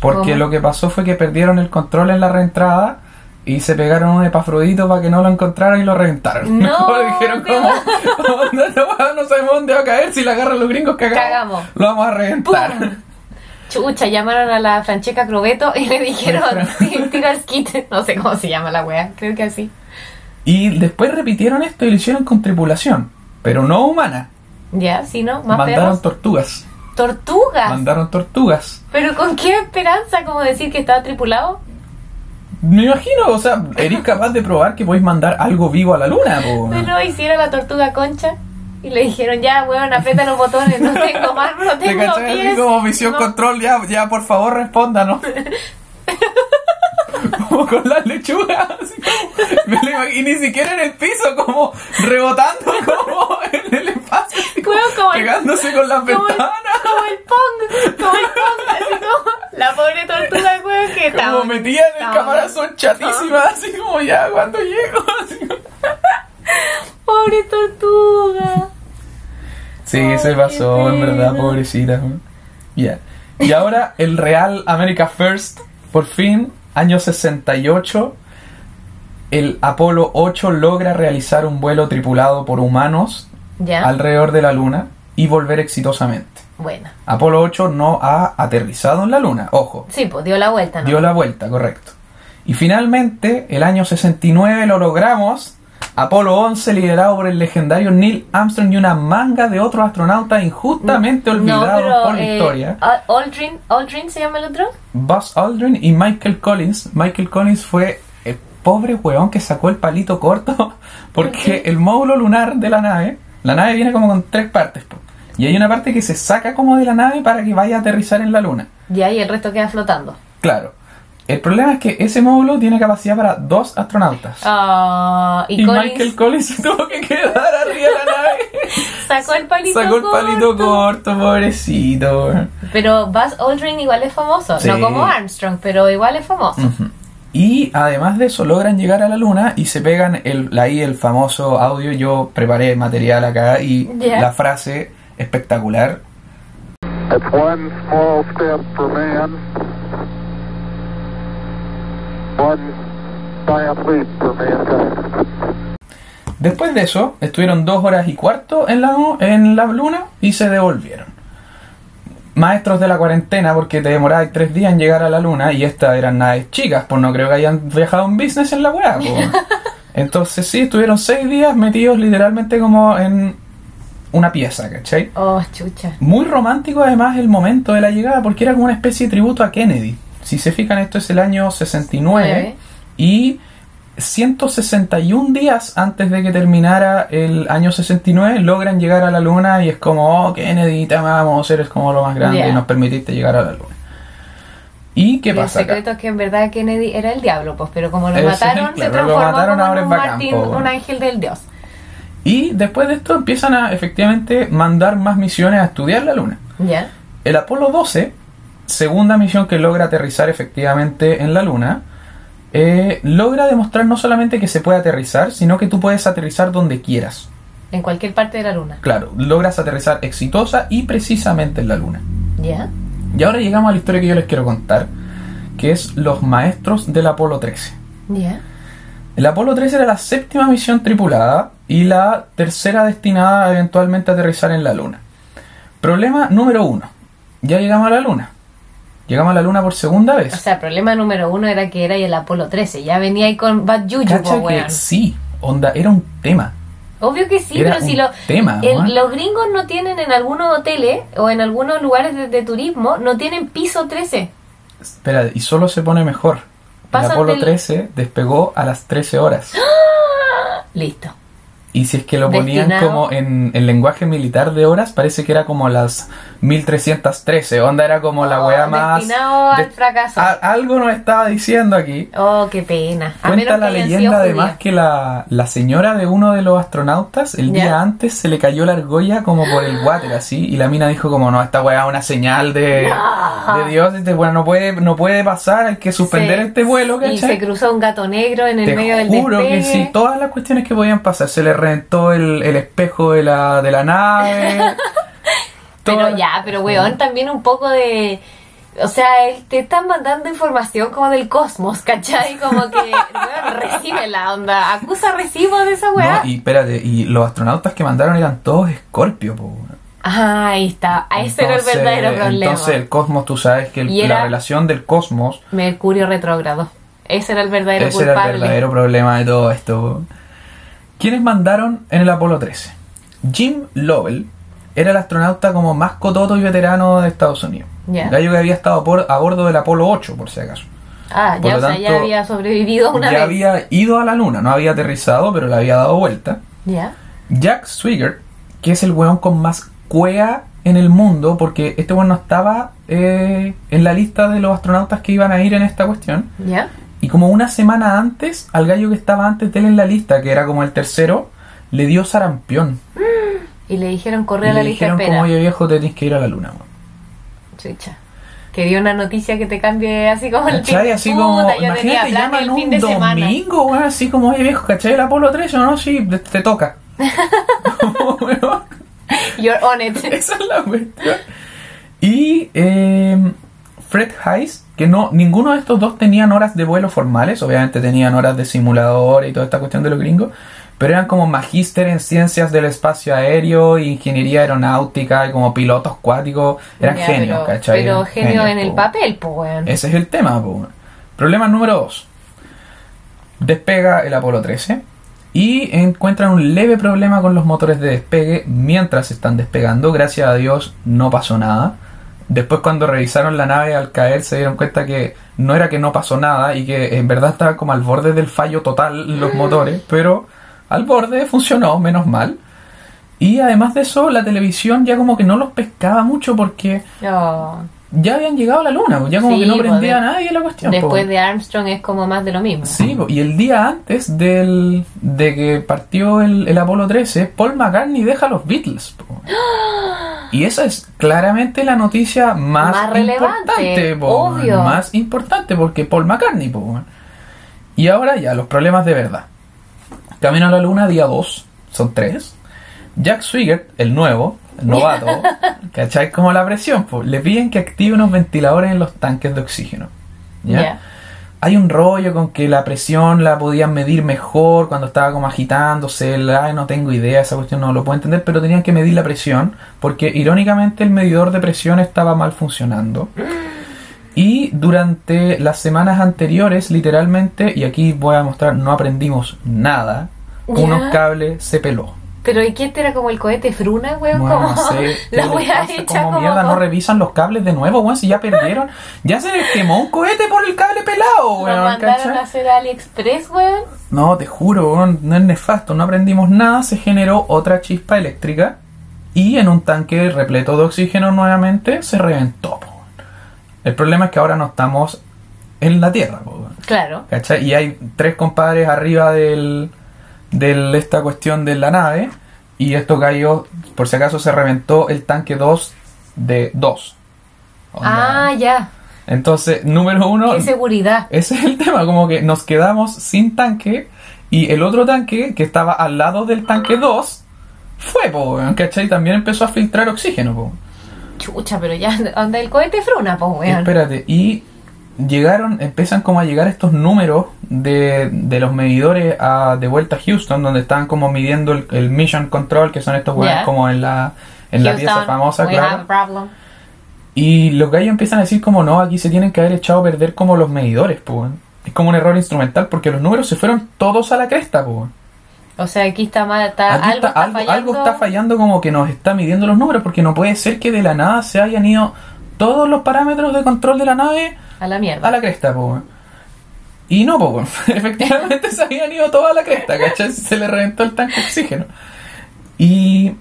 Porque ¿Cómo? lo que pasó fue que perdieron el control en la reentrada y se pegaron un epafrodito para que no lo encontraran y lo reventaron. No, dijeron, ¿cómo? no, no sabemos dónde va a caer, si la agarran los gringos cagamos. Cagamos. Lo vamos a reventar. ¡Pum! Chucha, llamaron a la Francesca Crobeto y le dijeron, tira el kit. No sé cómo se llama la wea, creo que así. Y después repitieron esto y lo hicieron con tripulación, pero no humana. Ya, sí, ¿no? Más Mandaron perros. tortugas. Tortugas. Mandaron tortugas. Pero con qué esperanza, como decir que estaba tripulado. Me imagino, o sea, eres capaz de probar que podéis mandar algo vivo a la luna, po. Pero hiciera la tortuga concha y le dijeron, ya, weón, aprieta los botones, no tengo más, no ¿Te tengo? Así pies. como misión no". control, ya, ya, por favor, respóndanos. como con las lechugas, así como, me lo imag- y ni siquiera en el piso, como rebotando como en el espacio, así como Weón, como el- pegándose con las Como el, ventanas. como el pong, como el pong, así como la pobre tortuga, weón, que Como estaba. metían el estaba- caparazón chatísima, así como ya, cuando llego, así como- Pobre tortuga. Sí, Ay, se pasó, en verdad, pobrecita. Ya. Y ahora el Real America First, por fin, año 68, el Apolo 8 logra realizar un vuelo tripulado por humanos Ya. alrededor de la Luna y volver exitosamente. Bueno. Apolo 8 no ha aterrizado en la Luna, ojo, Sí, pues dio la vuelta, ¿no? dio la vuelta, correcto. Y finalmente, el año 69 lo logramos. Apolo 11 liderado por el legendario Neil Armstrong y una manga de otros astronautas injustamente olvidados pero, por la eh, historia. Al- Aldrin, Aldrin se llama el otro. Buzz Aldrin y Michael Collins. Michael Collins fue el pobre weón que sacó el palito corto porque el módulo lunar de la nave, la nave viene como con tres partes. po. Y hay una parte que se saca como de la nave para que vaya a aterrizar en la luna. Y el resto queda flotando. Claro. El problema es que ese módulo tiene capacidad para dos astronautas. Ah, y, y Collins Michael Collins se tuvo que quedar arriba de la nave. sacó el palito Sacó el palito corto. corto, pobrecito. Pero Buzz Aldrin igual es famoso. Sí. No como Armstrong, pero igual es famoso. Y además de eso logran llegar a la luna y se pegan el, ahí el famoso audio. Yo preparé material acá y la frase espectacular. It's one small step for man, one giant leap for mankind. Después de eso, estuvieron dos horas y cuarto en la, en la luna y se devolvieron. Maestros de la cuarentena, porque te demorabas tres días en llegar a la luna y estas eran naves chicas, pues no creo que hayan viajado en business en la weá. Entonces sí, estuvieron seis días metidos literalmente como en una pieza, ¿cachai? Oh, chucha. Muy romántico además el momento de la llegada porque era como una especie de tributo a Kennedy. Si se fijan, esto es el año 69 Nueve. y 161 días antes de que terminara el año 69 logran llegar a la luna y es como, oh Kennedy, te amamos, eres como lo más grande y nos permitiste llegar a la luna. ¿Y qué Y pasa El acá? secreto es que en verdad Kennedy era el diablo, pues, pero como lo el mataron, se claro, lo transformó mataron, ahora es un Martín, un ángel del dios. Y después de esto empiezan a efectivamente mandar más misiones a estudiar la luna. ¿Ya? El Apolo 12, segunda misión que logra aterrizar efectivamente en la Luna, eh, logra demostrar no solamente que se puede aterrizar, sino que tú puedes aterrizar donde quieras. En cualquier parte de la luna. Claro, logras aterrizar exitosa y precisamente en la Luna. ¿Ya? Y ahora llegamos a la historia que yo les quiero contar, que es los maestros del Apolo 13. ¿Ya? El Apolo 13 era la séptima misión tripulada y la tercera destinada a eventualmente aterrizar en la Luna. Problema número uno. Ya llegamos a la Luna. Llegamos a la Luna por segunda vez. O sea, el problema número uno era que era el Apolo 13. Ya venía ahí con Bad Juju, po, que weón. sí, onda, era un tema. Obvio que sí, Era pero si lo, tema, el- los gringos no tienen en algunos hoteles o en algunos lugares de, de turismo, no tienen piso 13. Espera, y solo se pone mejor. El Pasan Apolo del- 13 despegó a las 13 horas. Listo. Y si es que lo ponían Destinado. como en el lenguaje militar de horas, parece que era como las 1313. Onda era como la Oh, weá más. destinado al fracaso. A- algo nos estaba diciendo aquí. Oh, qué pena. A Cuenta la leyenda además que la, la señora de uno de los astronautas el día antes se le cayó la argolla como por el water así y la mina dijo como no, esta weá es una señal de, No. de Dios, este weá no puede, no puede pasar, hay que suspender Se- este vuelo, Y se ¿cachai? cruzó un gato negro en el Te medio del juro despegue. que sí, todas las cuestiones que podían pasar, se le reventó el, el espejo de la, de la nave. Pero ya, pero weón, también un poco de... O sea, él- te están mandando información como del cosmos, ¿cachai? Como que, weón, recibe la onda. Acusa recibo de esa weá. No, y espérate, y los astronautas que mandaron eran todos Scorpio, po. Ah, ahí está. A ese era el Entonces- verdadero problema. Entonces el cosmos, tú sabes que el- la relación del cosmos Mercurio retrógrado. Ese era el verdadero ese era el verdadero problema de todo esto. ¿Quiénes mandaron en el Apolo 13? Jim Lovell era el astronauta como más cototo y veterano de Estados Unidos. Ya. Gallo que había estado por- a bordo del Apolo 8, por si acaso. Ah, Por ya, sea, ya había sobrevivido una ya vez. había ido a la luna, no había aterrizado, pero le había dado vuelta. Ya. Jack Swigert, que es el weón con más cuea en el mundo, porque este weón no estaba eh, en la lista de los astronautas que iban a ir en esta cuestión. Ya. Y como una semana antes, al gallo que estaba antes de él en la lista, que era como el tercero, le dio sarampión. Y le dijeron correr a le la lista de dijeron espera. como, oye viejo, te tienes que ir a la luna. weón". Chucha. Que dio una noticia que te cambie así como el ¿Cachai? Así Puta, como, yo tenía imagínate, plan llaman el un de semana. domingo, weón, así como, oye viejo, ¿cachai el Apolo 13 o no? Sí, te, te toca. Como, weón, You're on it. Esa es la cuestión. Y eh, Fred Hayes, que no, ninguno de estos dos tenían horas de vuelo formales, obviamente tenían horas de simulador y toda esta cuestión de los gringos, pero eran como magíster en ciencias del espacio aéreo, ingeniería aeronáutica y como pilotos cuáticos, eran Ya, genios, pero, ¿cachai? Pero genio genios, en el po. papel, pues weón. Ese es el tema, po. Problema número dos. Despega el Apolo 13 y encuentran un leve problema con los motores de despegue mientras están despegando. Gracias a Dios no pasó nada. Después cuando revisaron la nave al caer se dieron cuenta que no era que no pasó nada y que en verdad estaba como al borde del fallo total los motores, pero al borde funcionó, menos mal. Y además de eso, la televisión ya como que no los pescaba mucho porque Oh. Ya habían llegado a la luna, pues, ya como Sí, que no pues, prendía de- a nadie la cuestión. Después pues. de Armstrong es como más de lo mismo. Sí, po, y el día antes del, de que partió el, el Apolo 13, Paul McCartney deja a los Beatles. po. Y esa es claramente la noticia más, Más relevante, obvio. más importante porque Paul McCartney. Y ahora ya, los problemas de verdad. Camino a la Luna, día 2, son tres. Jack Swigert, el nuevo, novato, ¿cachai? Como la presión, po, le piden que active unos ventiladores en los tanques de oxígeno. ¿ya? Hay un rollo con que la presión la podían medir mejor cuando estaba como agitándose, el, ay, no tengo idea, esa cuestión no lo puedo entender, pero tenían que medir la presión porque irónicamente el medidor de presión estaba mal funcionando. Y durante las semanas anteriores, literalmente, y aquí voy a mostrar, no aprendimos nada, unos cables se peló. Pero ¿y este era como el cohete Fruna, weón? Bueno, como no sé, la ¿qué les weá hecha como mierda, no revisan los cables de nuevo, weón, si ya perdieron. Ya se les quemó un cohete por el cable pelado, weón, mandaron ¿cachai? a hacer AliExpress, weón. No, te juro, weón, no es nefasto, no aprendimos nada, se generó otra chispa eléctrica y en un tanque repleto de oxígeno nuevamente se reventó. weón. El problema es que ahora no estamos en la Tierra, weón, Claro. ¿cachai? Y hay tres compadres arriba del, de esta cuestión de la nave y esto cayó, por si acaso se reventó el tanque 2 de 2. Ah, ya. Entonces, número uno, Qué seguridad. ese es el tema, como que nos quedamos sin tanque y el otro tanque que estaba al lado del tanque 2 fue, po, ¿cachai? También empezó a filtrar oxígeno, po. Chucha, pero ya, ¿dónde el cohete Fruna, pues, weón? Espérate, y llegaron, empiezan como a llegar estos números de, de los medidores a, de vuelta a Houston, donde estaban como midiendo el, el Mission Control, que son estos weones Ya. como en la, en la pieza famosa, claro. Y los gallos empiezan a decir como no, aquí se tienen que haber echado a perder como los medidores, pues. Es como un error instrumental porque los números se fueron todos a la cresta, pues. O sea, aquí está mal, está, Aquí algo, está- está algo, fallando. algo está fallando como que nos está midiendo los números porque no puede ser que de la nada se hayan ido todos los parámetros de control de la nave A la mierda. a la cresta, weón. Y no, weón. efectivamente se habían ido todos a la cresta, ¿cachai? Se le reventó el tanque de oxígeno. Y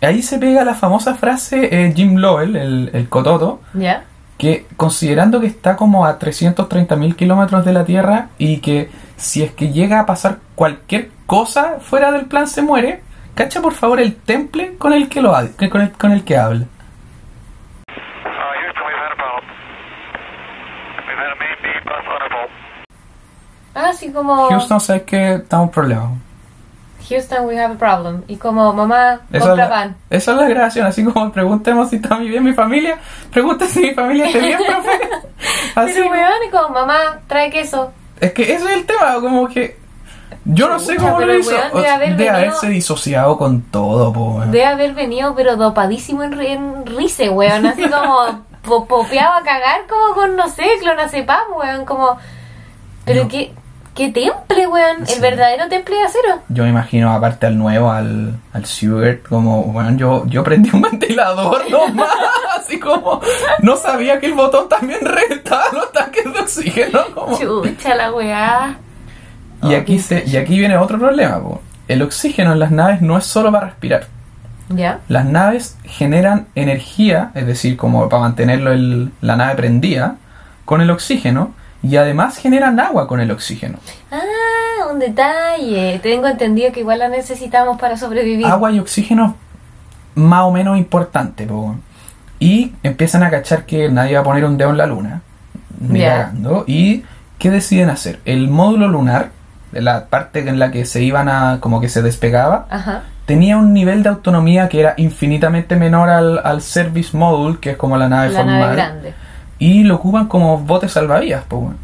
ahí se pega la famosa frase eh, Jim Lowell, el, el cototo, ¿Ya? que considerando que está como a 330.000 kilómetros de la Tierra y que si es que llega a pasar cualquier cosa fuera del plan se muere, cacha por favor el temple con el que lo con el, con el que habla. Uh, Houston, we've had a problem. We've had a main beam bus on a bolt. Ah, sí, como Houston, sabes que estamos problemas. Houston, we have a problem. Y como mamá, Esa compra la, pan. esa es la grabación, así como preguntemos si está bien mi familia, pregunta si mi familia está bien, profe. Así, Pero weón, y como mamá, trae queso. es que ese es el tema, como que yo no sé cómo lo hizo. haber venido- haberse disociado con todo, po. weón. Debe haber venido, pero dopadísimo en, en rice, weón. Así como po- a cagar, como con, no sé, clonazepam, weón. Como. Pero No. qué, qué temple, weón. Sí. El verdadero temple de acero. Yo me imagino, aparte al nuevo, al, al como, bueno, yo, yo prendí un ventilador nomás, así como, no sabía que el botón también reventaba los tanques de oxígeno. como- Chucha la weá. Y aquí, se, y aquí viene otro problema, po. el oxígeno en las naves no es solo para respirar. ¿Ya? Las naves generan energía, es decir, como para mantenerlo el- la nave prendida, con el oxígeno, y además generan agua con el oxígeno. Ah, un detalle. Tengo entendido que igual la necesitamos para sobrevivir. agua y oxígeno más o menos importante. po. Y empiezan a cachar que nadie va a poner un dedo en la luna. Ni cagando. ¿Y qué deciden hacer? El módulo lunar, la parte en la que se iban a, como que se despegaba, Ajá. tenía un nivel de autonomía que era infinitamente menor al, al Service Module, que es como la nave La formal. nave grande. Y lo ocupan como botes salvavidas, po, weón.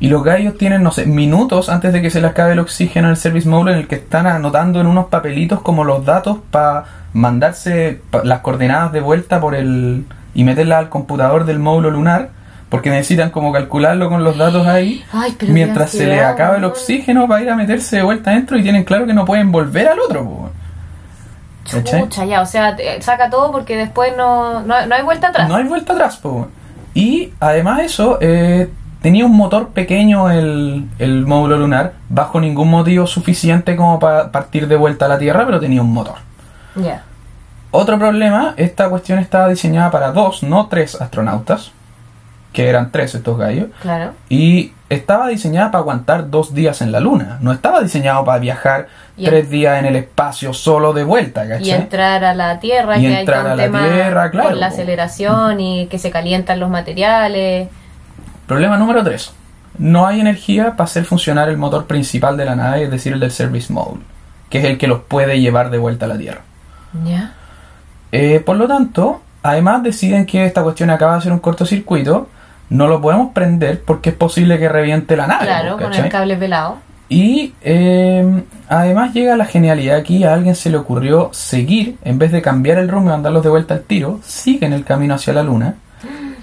Y los gallos tienen, no sé, minutos antes de que se les acabe el oxígeno en el service module en el que están anotando en unos papelitos como los datos para mandarse pa- las coordenadas de vuelta por el y meterlas al computador del módulo lunar porque necesitan como calcularlo con los datos ahí, Ay, pero mientras se les acaba el oxígeno para ir a meterse de vuelta adentro y tienen claro que no pueden volver al otro. po. ¿Cachai? Chucha, ya, o sea, saca todo porque después no, no, no hay vuelta atrás. No hay vuelta atrás, po. Y además de eso, eh, tenía un motor pequeño el, el módulo lunar, bajo ningún motivo suficiente como para partir de vuelta a la Tierra, pero tenía un motor. Ya. Otro problema, esta cuestión estaba diseñada para dos, no tres astronautas, que eran tres estos gallos, Claro. y estaba diseñada para aguantar dos días en la Luna, no estaba diseñado para viajar Y tres días en el espacio solo de vuelta, Y ¿cachai? entrar a la Tierra, Y que entrar a la tema Tierra, claro, con la aceleración y que se calientan los materiales. Problema número 3. No hay energía para hacer funcionar el motor principal de la nave, es decir, el del Service Module, que es el que los puede llevar de vuelta a la Tierra. Ya. Eh, por lo tanto, además deciden que esta cuestión acaba de ser un cortocircuito, no lo podemos prender porque es posible que reviente la nave. Claro, ¿cachai? con el cable pelado. Y eh, además llega la genialidad aquí, a alguien se le ocurrió seguir, en vez de cambiar el rumbo y mandarlos de vuelta al tiro, siguen el camino hacia la luna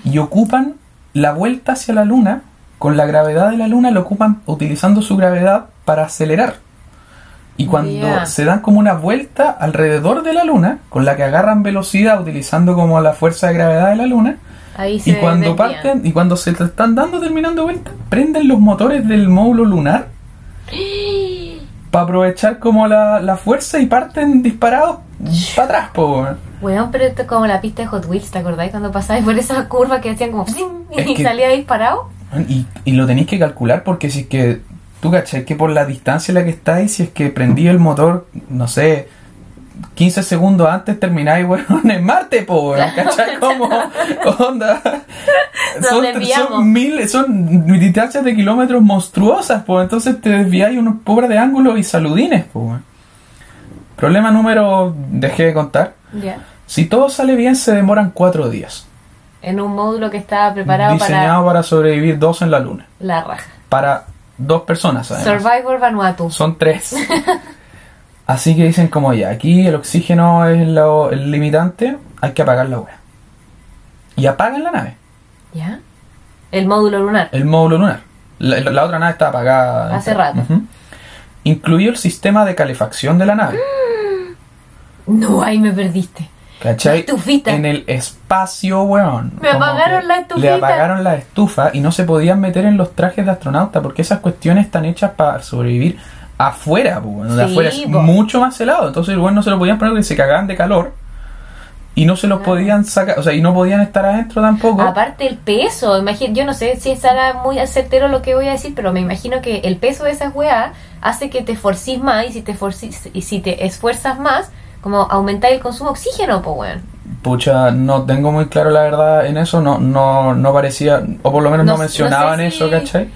y ocupan la vuelta hacia la luna, con la gravedad de la luna, lo ocupan utilizando su gravedad para acelerar. Y cuando se dan como una vuelta alrededor de la luna, con la que agarran velocidad utilizando como la fuerza de gravedad de la luna, Ahí se y cuando desvían. parten, y cuando se te están dando terminando vuelta, prenden los motores del módulo lunar para aprovechar como la, la fuerza y parten disparados para atrás, po. weón. Pero esto es como la pista de Hot Wheels, ¿te acordáis? Cuando pasabais por esa curva que hacían como y que- salía disparado. Y, y lo tenéis que calcular porque si es que tú cachai que por la distancia en la que estáis, si es que prendí el motor, no sé, 15 segundos antes termináis, weón, en Marte, po, weón, ¿cachai? Como, onda. Son, son miles, son distancias de kilómetros monstruosas, pues entonces te desviáis unos pobres de ángulos y saludines, pues. weón. Problema número, dejé de contar. Ya. Si todo sale bien, se demoran cuatro días. En un módulo que estaba preparado Diseñado para sobrevivir dos en la luna. la raja. Para dos personas, además. Survivor Vanuatu. Son tres. Así que dicen como ya, aquí el oxígeno es lo- el limitante, hay que apagar la wea. Y apagan la nave, ¿Ya? El módulo lunar. el módulo lunar. La, la otra nave está apagada. Hace rato. Incluido el sistema de calefacción de la nave. No, ahí me perdiste. ¿Cachai? La estufita. En el espacio, weón. Me apagaron la estufita. Le apagaron la estufa y no se podían meter en los trajes de astronauta porque esas cuestiones están hechas para sobrevivir afuera, po, weón. De Sí, afuera es po. mucho más helado. Entonces, weón, no se lo podían poner porque se cagaban de calor y no se los podían sacar, o sea, y no podían estar adentro tampoco. Aparte el peso, imagino, yo no sé si será muy certero lo que voy a decir, pero me imagino que el peso de esas weas hace que te forcís más y si te forcís, y si te esfuerzas más, como aumentar el consumo de oxígeno, pues weón. Pucha, no tengo muy claro la verdad en eso, no, no, no parecía, o por lo menos no, No- no mencionaban eso, ¿cachai?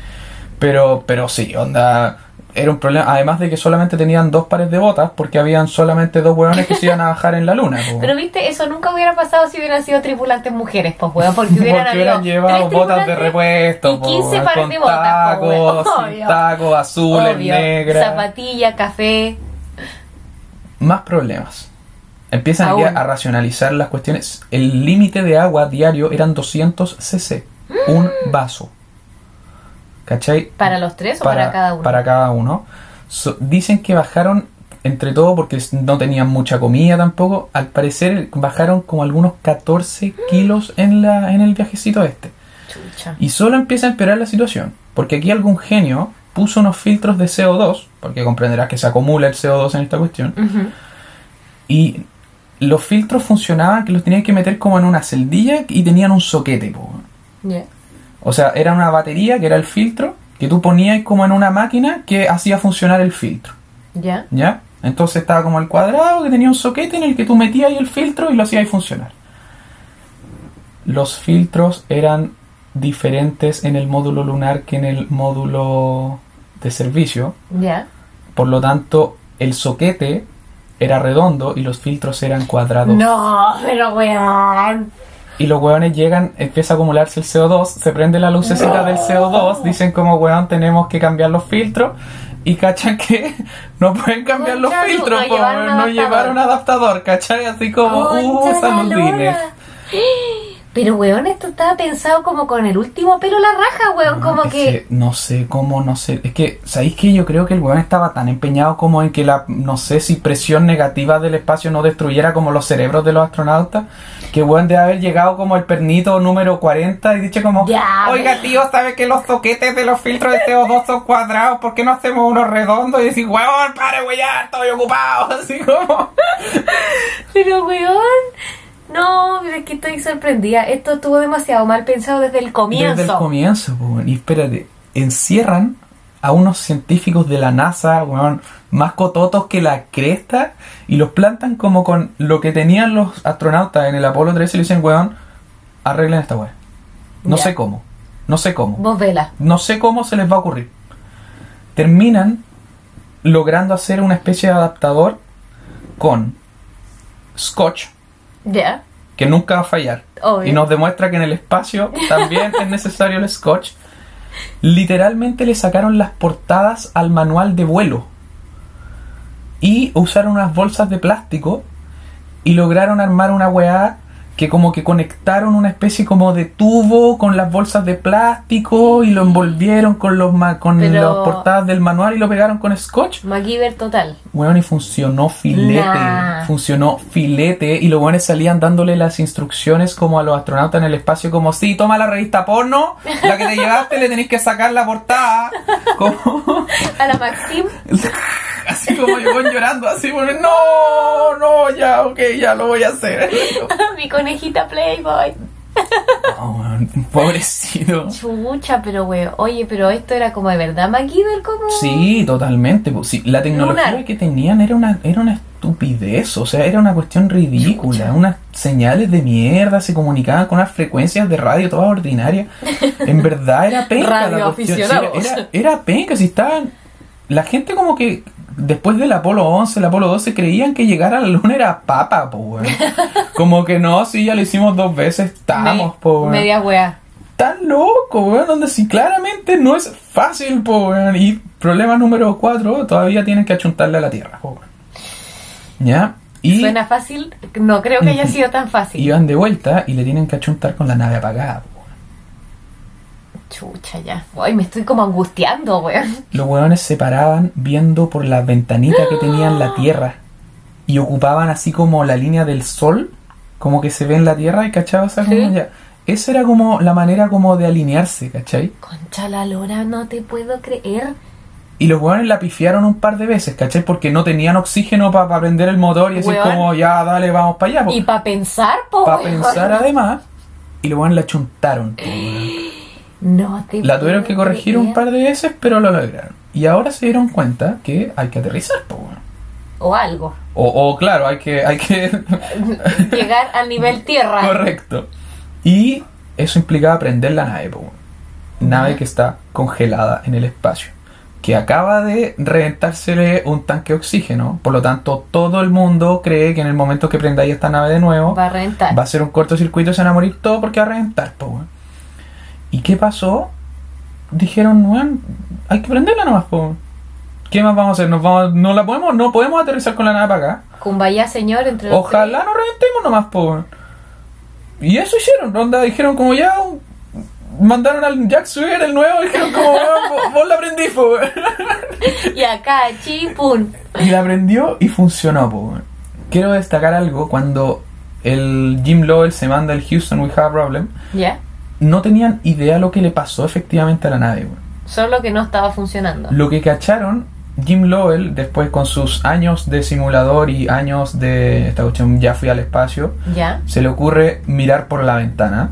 Pero, pero sí, onda, era un problema, además de que solamente tenían dos pares de botas, porque habían solamente dos hueones que se iban a bajar en la luna, po. Pero viste, eso nunca hubiera pasado si hubieran sido tripulantes mujeres, pues weón, porque hubieran, porque hubieran llevado botas de repuesto, y po, 15 weón, pares con de botas, po, tacos, tacos, azules, negras. zapatilla, café. Más problemas. Empiezan Aún. a racionalizar las cuestiones. El límite de agua diario eran 200 cc, un vaso. ¿Cachai? ¿Para los tres o para cada uno? Para cada uno. So- dicen que bajaron, entre todo porque no tenían mucha comida tampoco, al parecer bajaron como algunos 14 kilos en, la, en el viajecito este. Chucha. Y solo empieza a empeorar la situación, porque aquí algún genio puso unos filtros de CO2, porque comprenderás que se acumula el CO2 en esta cuestión, y los filtros funcionaban que los tenías que meter como en una celdilla y tenían un soquete, po. Ya. O sea, era una batería que era el filtro que tú ponías como en una máquina que hacía funcionar el filtro, Ya. ¿ya? Entonces estaba como el cuadrado que tenía un soquete en el que tú metías ahí el filtro y lo hacías funcionar. Los filtros eran diferentes en el módulo lunar que en el módulo de servicio. Ya. Por lo tanto, el soquete era redondo y los filtros eran cuadrados. No, pero weón. Y los hueones llegan, empieza a acumularse el CO2, se prende la lucecita del CO2, dicen como hueón tenemos que cambiar los filtros y cachan que no pueden cambiar los filtros, no llevaron no adaptador. llevaron adaptador, ¿cachai? Así como, uh, Concha la saludines. Pero, weón, esto estaba pensado como con el último pelo la raja, weón. No, como es que... No sé cómo, no sé. Es que, ¿sabéis que Yo creo que el weón estaba tan empeñado como en que la, no sé si presión negativa del espacio no destruyera como los cerebros de los astronautas. Que weón de haber llegado como el pernito número 40 y dicho como, Ya, oiga tío, ¿sabe que los toquetes de los filtros de CO2 son cuadrados? ¿Por qué no hacemos uno redondo? Y decir, weón, pare, weón, estoy ocupado. Así como... Pero, weón... No, es que estoy sorprendida. Esto estuvo demasiado mal pensado desde el comienzo. Desde el comienzo, weón. y espérate, encierran a unos científicos de la NASA, weón, más cototos que la cresta, y los plantan como con lo que tenían los astronautas en el Apolo 13 y le dicen, weón, arreglen esta weá. No Ya. sé cómo, no sé cómo, Vos vela. no sé cómo se les va a ocurrir. Terminan logrando hacer una especie de adaptador con scotch, Ya. que nunca va a fallar. Obvio. Y nos demuestra que en el espacio también es necesario el scotch. Literalmente le sacaron las portadas al manual de vuelo. Y usaron unas bolsas de plástico y lograron armar una weá que como que conectaron una especie como de tubo con las bolsas de plástico y lo envolvieron con los ma- con las portadas del manual y lo pegaron con scotch. MacGyver total. Weón, y funcionó filete. Nah. Funcionó filete. Y los weones salían dándole las instrucciones como a los astronautas en el espacio, como, sí, toma la revista porno, la que te llevaste, le tenéis que sacar la portada. Como, A la Maxim. así como el weón llorando, así, weón, no, no, ya, ok, ya lo voy a hacer. mi conejita Playboy. Weón, pobrecito. Chucha, pero weón. Oye, pero esto era como de verdad MacGyver, como. Sí, totalmente. pues, sí, la tecnología Lunar. que tenían era una, era una estupidez, o sea, era una cuestión ridícula. Chucha. Unas señales de mierda se comunicaban con unas frecuencias de radio todas ordinarias. En verdad era penca. la cuestión, sí, era, era, era penca, si estaban. La gente como que después del Apolo 11, el Apolo 12 creían que llegar a la luna era papa, po, weón. Como que no, sí, ya lo hicimos dos veces, estamos, Me- po, weón Media wea. tan loco, weón, donde si claramente no es fácil, po, weón. Y problema número cuatro, todavía tienen que achuntarle a la tierra, po, weón. ¿Ya? Y Suena fácil. No creo que haya sido tan fácil. iban de vuelta y le tienen que achuntar con la nave apagada, po. Chucha, ya. Ay, me estoy como angustiando, weón. Los weones se paraban viendo por la ventanita que tenían la tierra y ocupaban así como la línea del sol, como que se ve en la tierra y cachaba esa como Sí. ya. Esa era como la manera como de alinearse, ¿cachai? Concha la lora, no te puedo creer. Y los weones la pifiaron un par de veces, ¿cachai? Porque no tenían oxígeno para prender el motor y Weón. como, ya, dale, vamos para allá. Y para pensar, po. Para pensar además. Y los weones la chuntaron. po. No te La tuvieron que corregir un par de veces, pero lo lograron. Y ahora se dieron cuenta que hay que aterrizar, po, weón. O algo. O, o claro, hay que... Hay que Llegar al nivel tierra. Correcto. Y eso implicaba prender la nave, po, weón. Nave que está congelada en el espacio. Que acaba de reventársele un tanque de oxígeno. Por lo tanto, todo el mundo cree que en el momento que prendáis esta nave de nuevo, Va a reventar. va a ser un cortocircuito y se van a morir todo porque va a reventar, po, weón. ¿Y qué pasó? Dijeron, weón, hay que prenderla nomás, po. ¿Qué más vamos a hacer? Nos vamos, no la podemos, no podemos aterrizar con la nave para acá. Kumbaya, señor, entre los Ojalá tres. no reventemos nomás, po. Y eso hicieron, onda, dijeron como ya mandaron al Jack Swigger el nuevo, dijeron como "Weón, vos, vos la aprendí, po. weón". Y acá, chipun. Y la aprendió y funcionó, po. Quiero destacar algo, cuando el Jim Lovell se manda el Houston We Have a Problem, ¿Ya? No tenían idea lo que le pasó efectivamente a la nave. Solo que no estaba funcionando. Lo que cacharon Jim Lovell, después con sus años de simulador y años de esta cuestión, ya fui al espacio, ¿Ya? se le ocurre mirar por la ventana.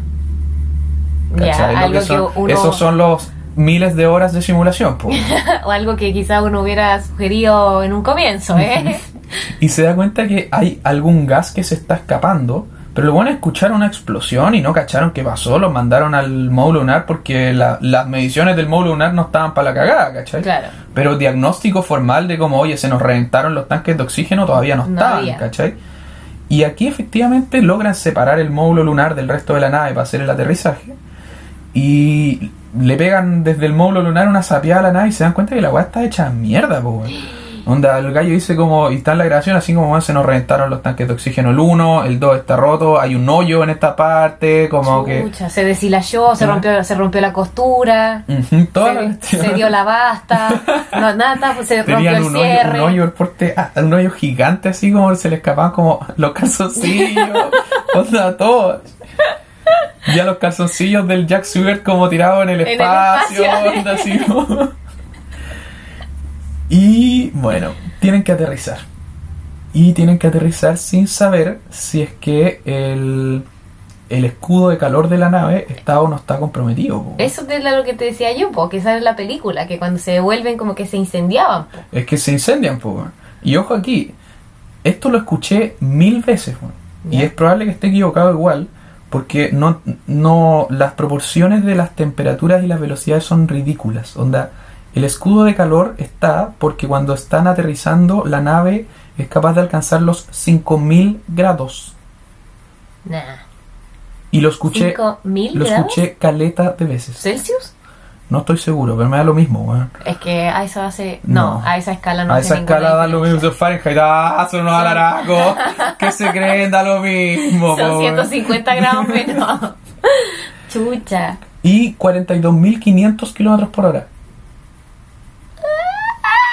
Ya, algo que que, son- uno... Esos son los miles de horas de simulación. o algo que quizá uno hubiera sugerido en un comienzo, ¿eh? y se da cuenta que hay algún gas que se está escapando. Pero lo bueno es escuchar una explosión y no cacharon qué pasó. Los mandaron al módulo lunar porque la- las mediciones del módulo lunar no estaban para la cagada, ¿cachai? claro. Pero diagnóstico formal de como, oye, se nos reventaron los tanques de oxígeno todavía no No estaban, había. ¿cachai? Y aquí efectivamente logran separar el módulo lunar del resto de la nave para hacer el aterrizaje. Y le pegan desde el módulo lunar una sapiada a la nave y se dan cuenta que la weá está hecha mierda, po, weón. Onda, el gallo dice como, y está en la grabación así como "Bueno, se nos reventaron los tanques de oxígeno el 1, el 2 está roto, hay un hoyo en esta parte, como que... Se deshilachó, se Ah. rompió, se rompió la costura, toda la se, dio la basta, no, nada, pues, se rompió Tenían el un hoyo, cierre. un hoyo, el porte- ah, un hoyo gigante así como se le escapaban como los calzoncillos, onda, todo. Ya los calzoncillos del Jack Stewart como tirados en el En el espacio, espacio. onda, así como- Y bueno, tienen que aterrizar. Y tienen que aterrizar sin saber si es que el, el escudo de calor de la nave está o no está comprometido. po. Eso es lo que te decía yo, porque sale en la película, que cuando se devuelven como que se incendiaban. po. Es que se incendian, weón. Y ojo aquí, esto lo escuché mil veces. Y es probable que esté equivocado igual, porque no, no, las proporciones de las temperaturas y las velocidades son ridículas. Onda, el escudo de calor está porque cuando están aterrizando, la nave es capaz de alcanzar los 5000 grados. Nah. Y lo escuché, 5000 lo grados escuché caleta de veces. Celsius. No estoy seguro, pero me da lo mismo, weón. Es que a esa base, no, No. a esa escala no a esa escala da lo mismo, Fahrenheit, ah, son unos alaracos, que se creen, da lo mismo. Son po. 150 grados menos. Chucha. Y 42.500 kilómetros por hora.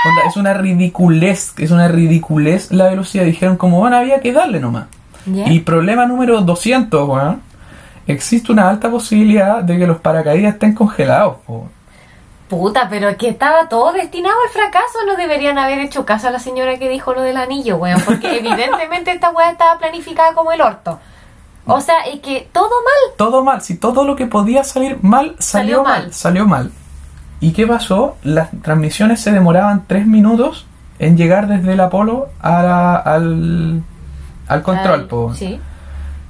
Onda, es una ridiculez, es una ridiculez la velocidad. Dijeron como, bueno, había que darle nomás. Y problema número 200, weón. Existe una alta posibilidad de que los paracaídas estén congelados, po. Puta, pero que estaba todo destinado al fracaso. No deberían haber hecho caso a la señora que dijo lo del anillo, weón. Porque evidentemente esta weá estaba planificada como el orto. O sea, es que todo mal. todo mal. Si todo lo que podía salir mal salió, Salió mal. mal. Salió mal. ¿Y qué pasó? Las transmisiones se demoraban tres minutos en llegar desde el Apolo a la- al, al control. Po. Sí.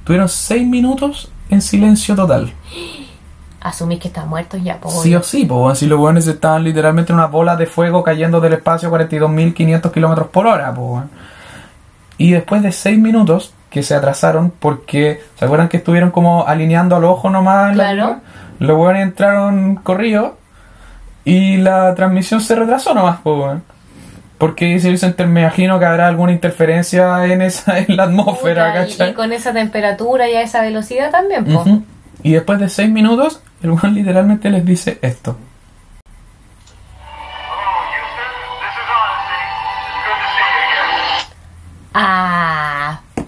Tuvieron seis minutos en silencio total. Asumís que están muertos ya, pues. Sí o sí, po. si los buenos estaban literalmente en una bola de fuego cayendo del espacio a 42.500 kilómetros por hora. po. Y después de seis minutos que se atrasaron porque, ¿se acuerdan que estuvieron como alineando al ojo nomás? Claro. Los buenos entraron corridos y la transmisión se retrasó nomás, po, weón. Porque dice Vicente, me imagino que habrá alguna interferencia en esa en la atmósfera, Puta, ¿cachai? y, con esa temperatura y a esa velocidad también, pues. Y después de seis minutos, el weón literalmente les dice esto. Ah,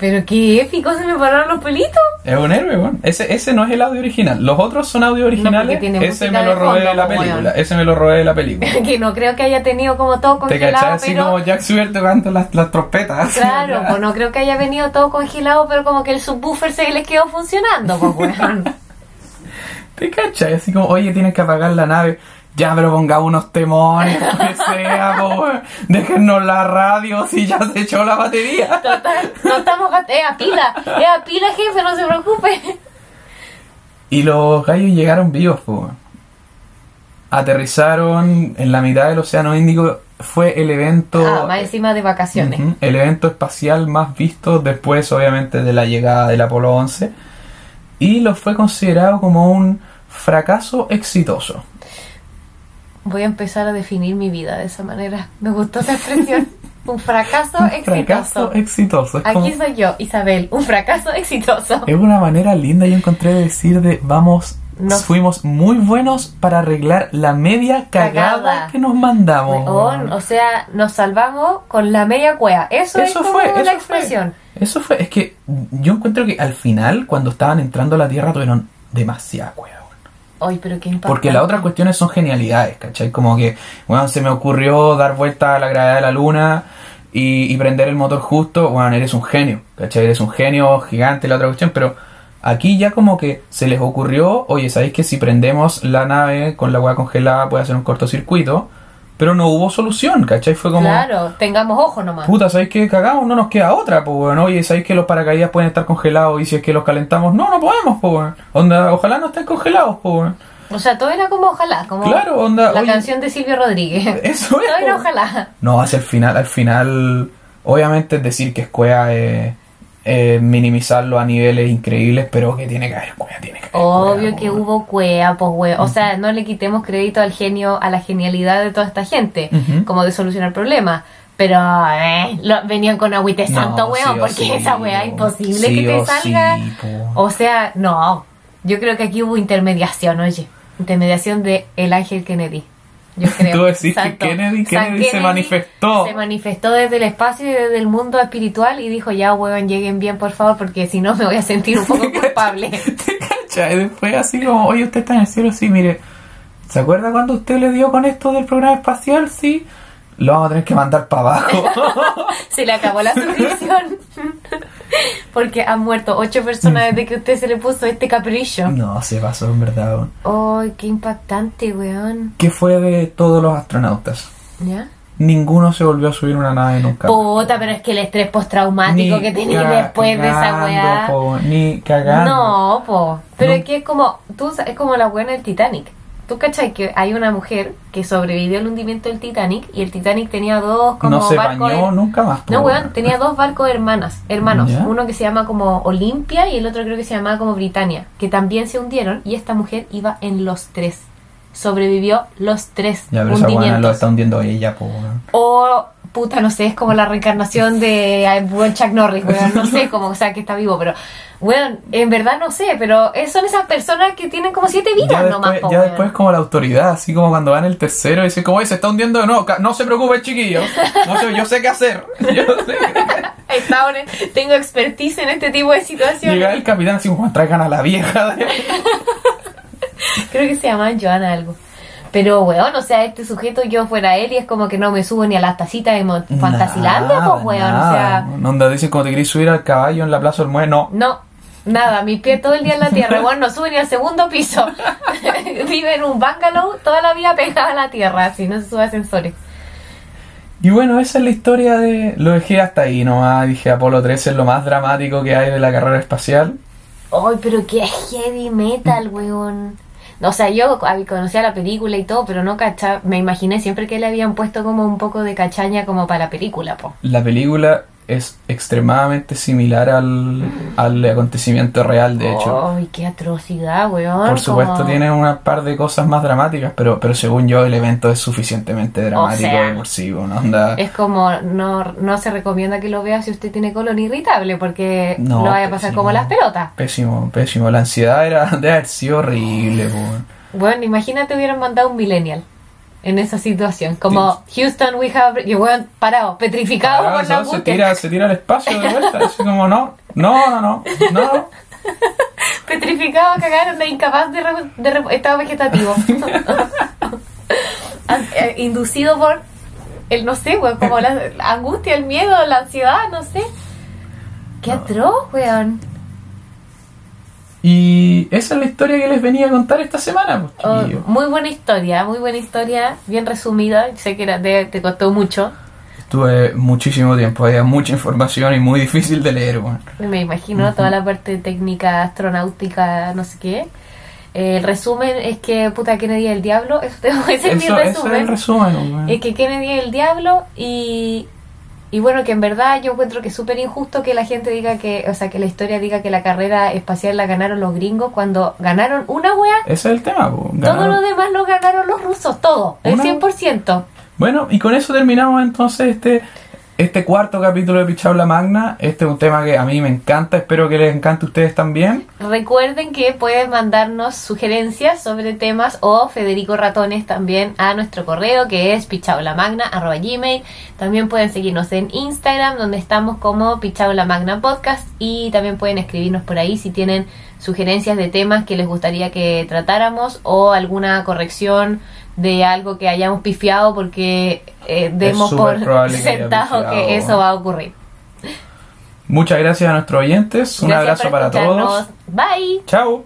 pero qué épico, se me pararon los pelitos. Es un héroe. Ese, ese no es el audio original. Los otros son audio originales. tiene ese me lo robé de fondo, la película. Ese me lo robé de la película. que no creo que haya tenido como todo Te congelado, cachai así pero... como Jack Stewart tocando las, las trompetas. Claro, pues no creo que haya venido todo congelado, pero como que el subwoofer se les quedó funcionando, pues weón. Te cachai así como, oye, tienes que apagar la nave. Ya, pero pongamos unos temones, lo que sea, po, weón. Déjennos la radio si ya se echó la batería. Total, no estamos gast- es a pila, es a pila, jefe, no se preocupe. Y los gallos llegaron vivos, po. Aterrizaron en la mitad del Océano Índico. Fue el evento. Ah, más encima de vacaciones. El evento espacial más visto después, obviamente, de la llegada del Apolo 11. Y lo fue considerado como un fracaso exitoso. Voy a empezar a definir mi vida de esa manera. Me gustó esa expresión. Un fracaso Un exitoso. fracaso exitoso. Es, como- Aquí soy yo, Isabel. Un fracaso exitoso. es una manera linda, yo encontré de decir de vamos. Nos- Fuimos muy buenos para arreglar la media cagada, Cagada. que nos mandamos. O sea, nos salvamos con la media cueva. Eso, es como fue, eso la fue. expresión. Eso fue, es que yo encuentro que al final, cuando estaban entrando a la Tierra, tuvieron demasiada cueva. Porque las otras cuestiones son genialidades, ¿cachai? Como que, bueno, se me ocurrió dar vuelta a la gravedad de la luna y, y prender el motor justo, bueno, eres un genio, ¿cachai? Eres un genio gigante, la otra cuestión, pero aquí ya como que se les ocurrió, oye, ¿sabéis que si prendemos la nave con la agua congelada puede hacer un cortocircuito? Pero no hubo solución, ¿cachai? Fue como... Claro, tengamos ojo nomás. Puta, ¿sabéis que cagamos? No nos queda otra, pues, weón. Oye, ¿sabéis que los paracaídas pueden estar congelados y si es que los calentamos? No, no podemos, pues, weón. Onda, ojalá no estén congelados, pues, weón. O sea, todo era como ojalá, como Claro, onda, la oye, canción de Silvio Rodríguez. Eso es, Todo era ojalá. No, hacia el final, al final, obviamente es decir que es eh, eh, minimizarlo a niveles increíbles, pero que tiene que haber cueva, tiene que haber Obvio cueva, que hubo cuea, pues O sea, no le quitemos crédito al genio, a la genialidad de toda esta gente, como de solucionar problemas. Pero eh, lo- venían con agüite No, santo, sí porque sí, esa weá po. imposible Sí que te o salga. o sea, no. Yo creo que aquí hubo intermediación, oye. Intermediación de el Ángel Kennedy. Yo creo. Tú decís que. Kennedy- se manifestó. Se manifestó desde el espacio y desde el mundo espiritual y dijo, ya, weón, lleguen bien, por favor, porque si no me voy a sentir un poco culpable. ¿Te cachai? Después así como, oye, usted está en el cielo, sí, mire. ¿Se acuerda cuando usted le dio con esto del programa espacial? Sí. Lo vamos a tener que mandar para abajo. se le acabó la suscripción. Porque han muerto ocho personas desde que usted se le puso este capricho. no, se pasó en verdad. ¡Ay, qué impactante, weón! ¿Qué fue de todos los astronautas? ¿Ya? Ninguno se volvió a subir una nave nunca. Puta, pero es que el estrés postraumático que tenía después de esa cagando, weá. po, ni cagando. No, po. Pero No. es que es como, tú es como la buena del Titanic. Tú cachai que hay una mujer que sobrevivió al hundimiento del Titanic y el Titanic tenía dos como no se barcos. bañó nunca más. No, weón, tenía dos barcos hermanas, hermanos. Uno que se llama como Olimpia y el otro creo que se llamaba como Britannia, que también se hundieron y esta mujer iba en los tres. Sobrevivió los tres Ya, pero esa buena lo hundimientos. está hundiendo ella, po, weón. O, puta, no sé, es como la reencarnación de eh, buen Chuck Norris, weón. No sé cómo, o sea, que está vivo, pero, weón, en verdad no sé, pero es- son esas personas que tienen como siete vidas Ya nomás, después, po, ya weón. después como la autoridad, así como cuando van el tercero y dicen como, "Oye, se está hundiendo de nuevo, no se preocupe chiquillo, no sé, yo sé qué hacer. Yo sé. Está, tengo expertise en este tipo de situaciones. Llega el capitán así como, traigan a la vieja. de-". Creo que se llama Joana algo. Pero, weón, o sea, este sujeto, yo fuera él y es como que no me subo ni a las tacitas de Fantasilandia, Nada, pues, weón. O nada. sea, No onda, dicen como te querés subir al caballo en la Plaza del Muelle, no. no, nada, mis pies todo el día en la tierra. Weón, no sube ni al segundo piso. Vive en un bungalow toda la vida pegada a la tierra, así, no se sube ascensores. Y bueno, esa es la historia de... Lo dejé hasta ahí nomás, dije Apolo 13 es lo más dramático que hay de la carrera espacial. Ay, pero qué heavy metal, weón. O sea, yo conocía la película y todo, pero no cachaba. Me imaginé siempre que le habían puesto como un poco de cachaña como para la película, po. La película es extremadamente similar al, al acontecimiento real, de hecho. Ay, qué atrocidad, weón. Por supuesto como- tiene una par de cosas más dramáticas, pero, pero según yo el evento es suficientemente dramático sea, de por sí, Es como, no, no se recomienda que lo vea si usted tiene colon irritable, porque No, lo vaya a pasar pésimo. como las pelotas. pésimo, pésimo. La ansiedad era de haber sido horrible, po. Bueno, imagínate hubieran mandado un millennial en esa situación. Como, Houston, we have... Y weón, parado, petrificado Ahora por la se tira, se tira al espacio de vuelta, así como no, no, no, no, no. Petrificado, cagaron incapaz de, re- de re- estado vegetativo. Eh, Inducido por el, no sé, weón, como la, la angustia, el miedo, la ansiedad, no sé. Qué atroz, weón. Y esa es la historia que les venía a contar esta semana, pues, Oh, muy buena historia, muy buena historia, bien resumida. Sé que era de- te costó mucho. Tuve muchísimo tiempo, había mucha información y muy difícil de leer, weón. Me imagino toda la parte técnica, astronáutica, no sé qué. Eh, el resumen es que puta Kennedy es el diablo. Ese es mi Eso, eso es resumen. el resumen. Es que Kennedy es el diablo y, y bueno, que en verdad yo encuentro que es súper injusto que la gente diga que, o sea, que la historia diga que la carrera espacial la ganaron los gringos cuando ganaron una wea, Ese es el tema, todo lo demás lo ganaron los rusos, todo, el Una- 100%. Bueno, y con eso terminamos entonces este, este cuarto capítulo de Pichabla Magna. Este es un tema que a mí me encanta, espero que les encante a ustedes también. Recuerden que pueden mandarnos sugerencias sobre temas o Federico Ratones también a nuestro correo que es pichaulamagna.gmail. También pueden seguirnos en Instagram donde estamos como Pichaulamagna Podcast y también pueden escribirnos por ahí si tienen sugerencias de temas que les gustaría que tratáramos o alguna corrección de algo que hayamos pifiado porque eh, demos por sentado que, eso va a ocurrir. Muchas gracias a nuestros oyentes. Un abrazo para todos. Bye. Chao.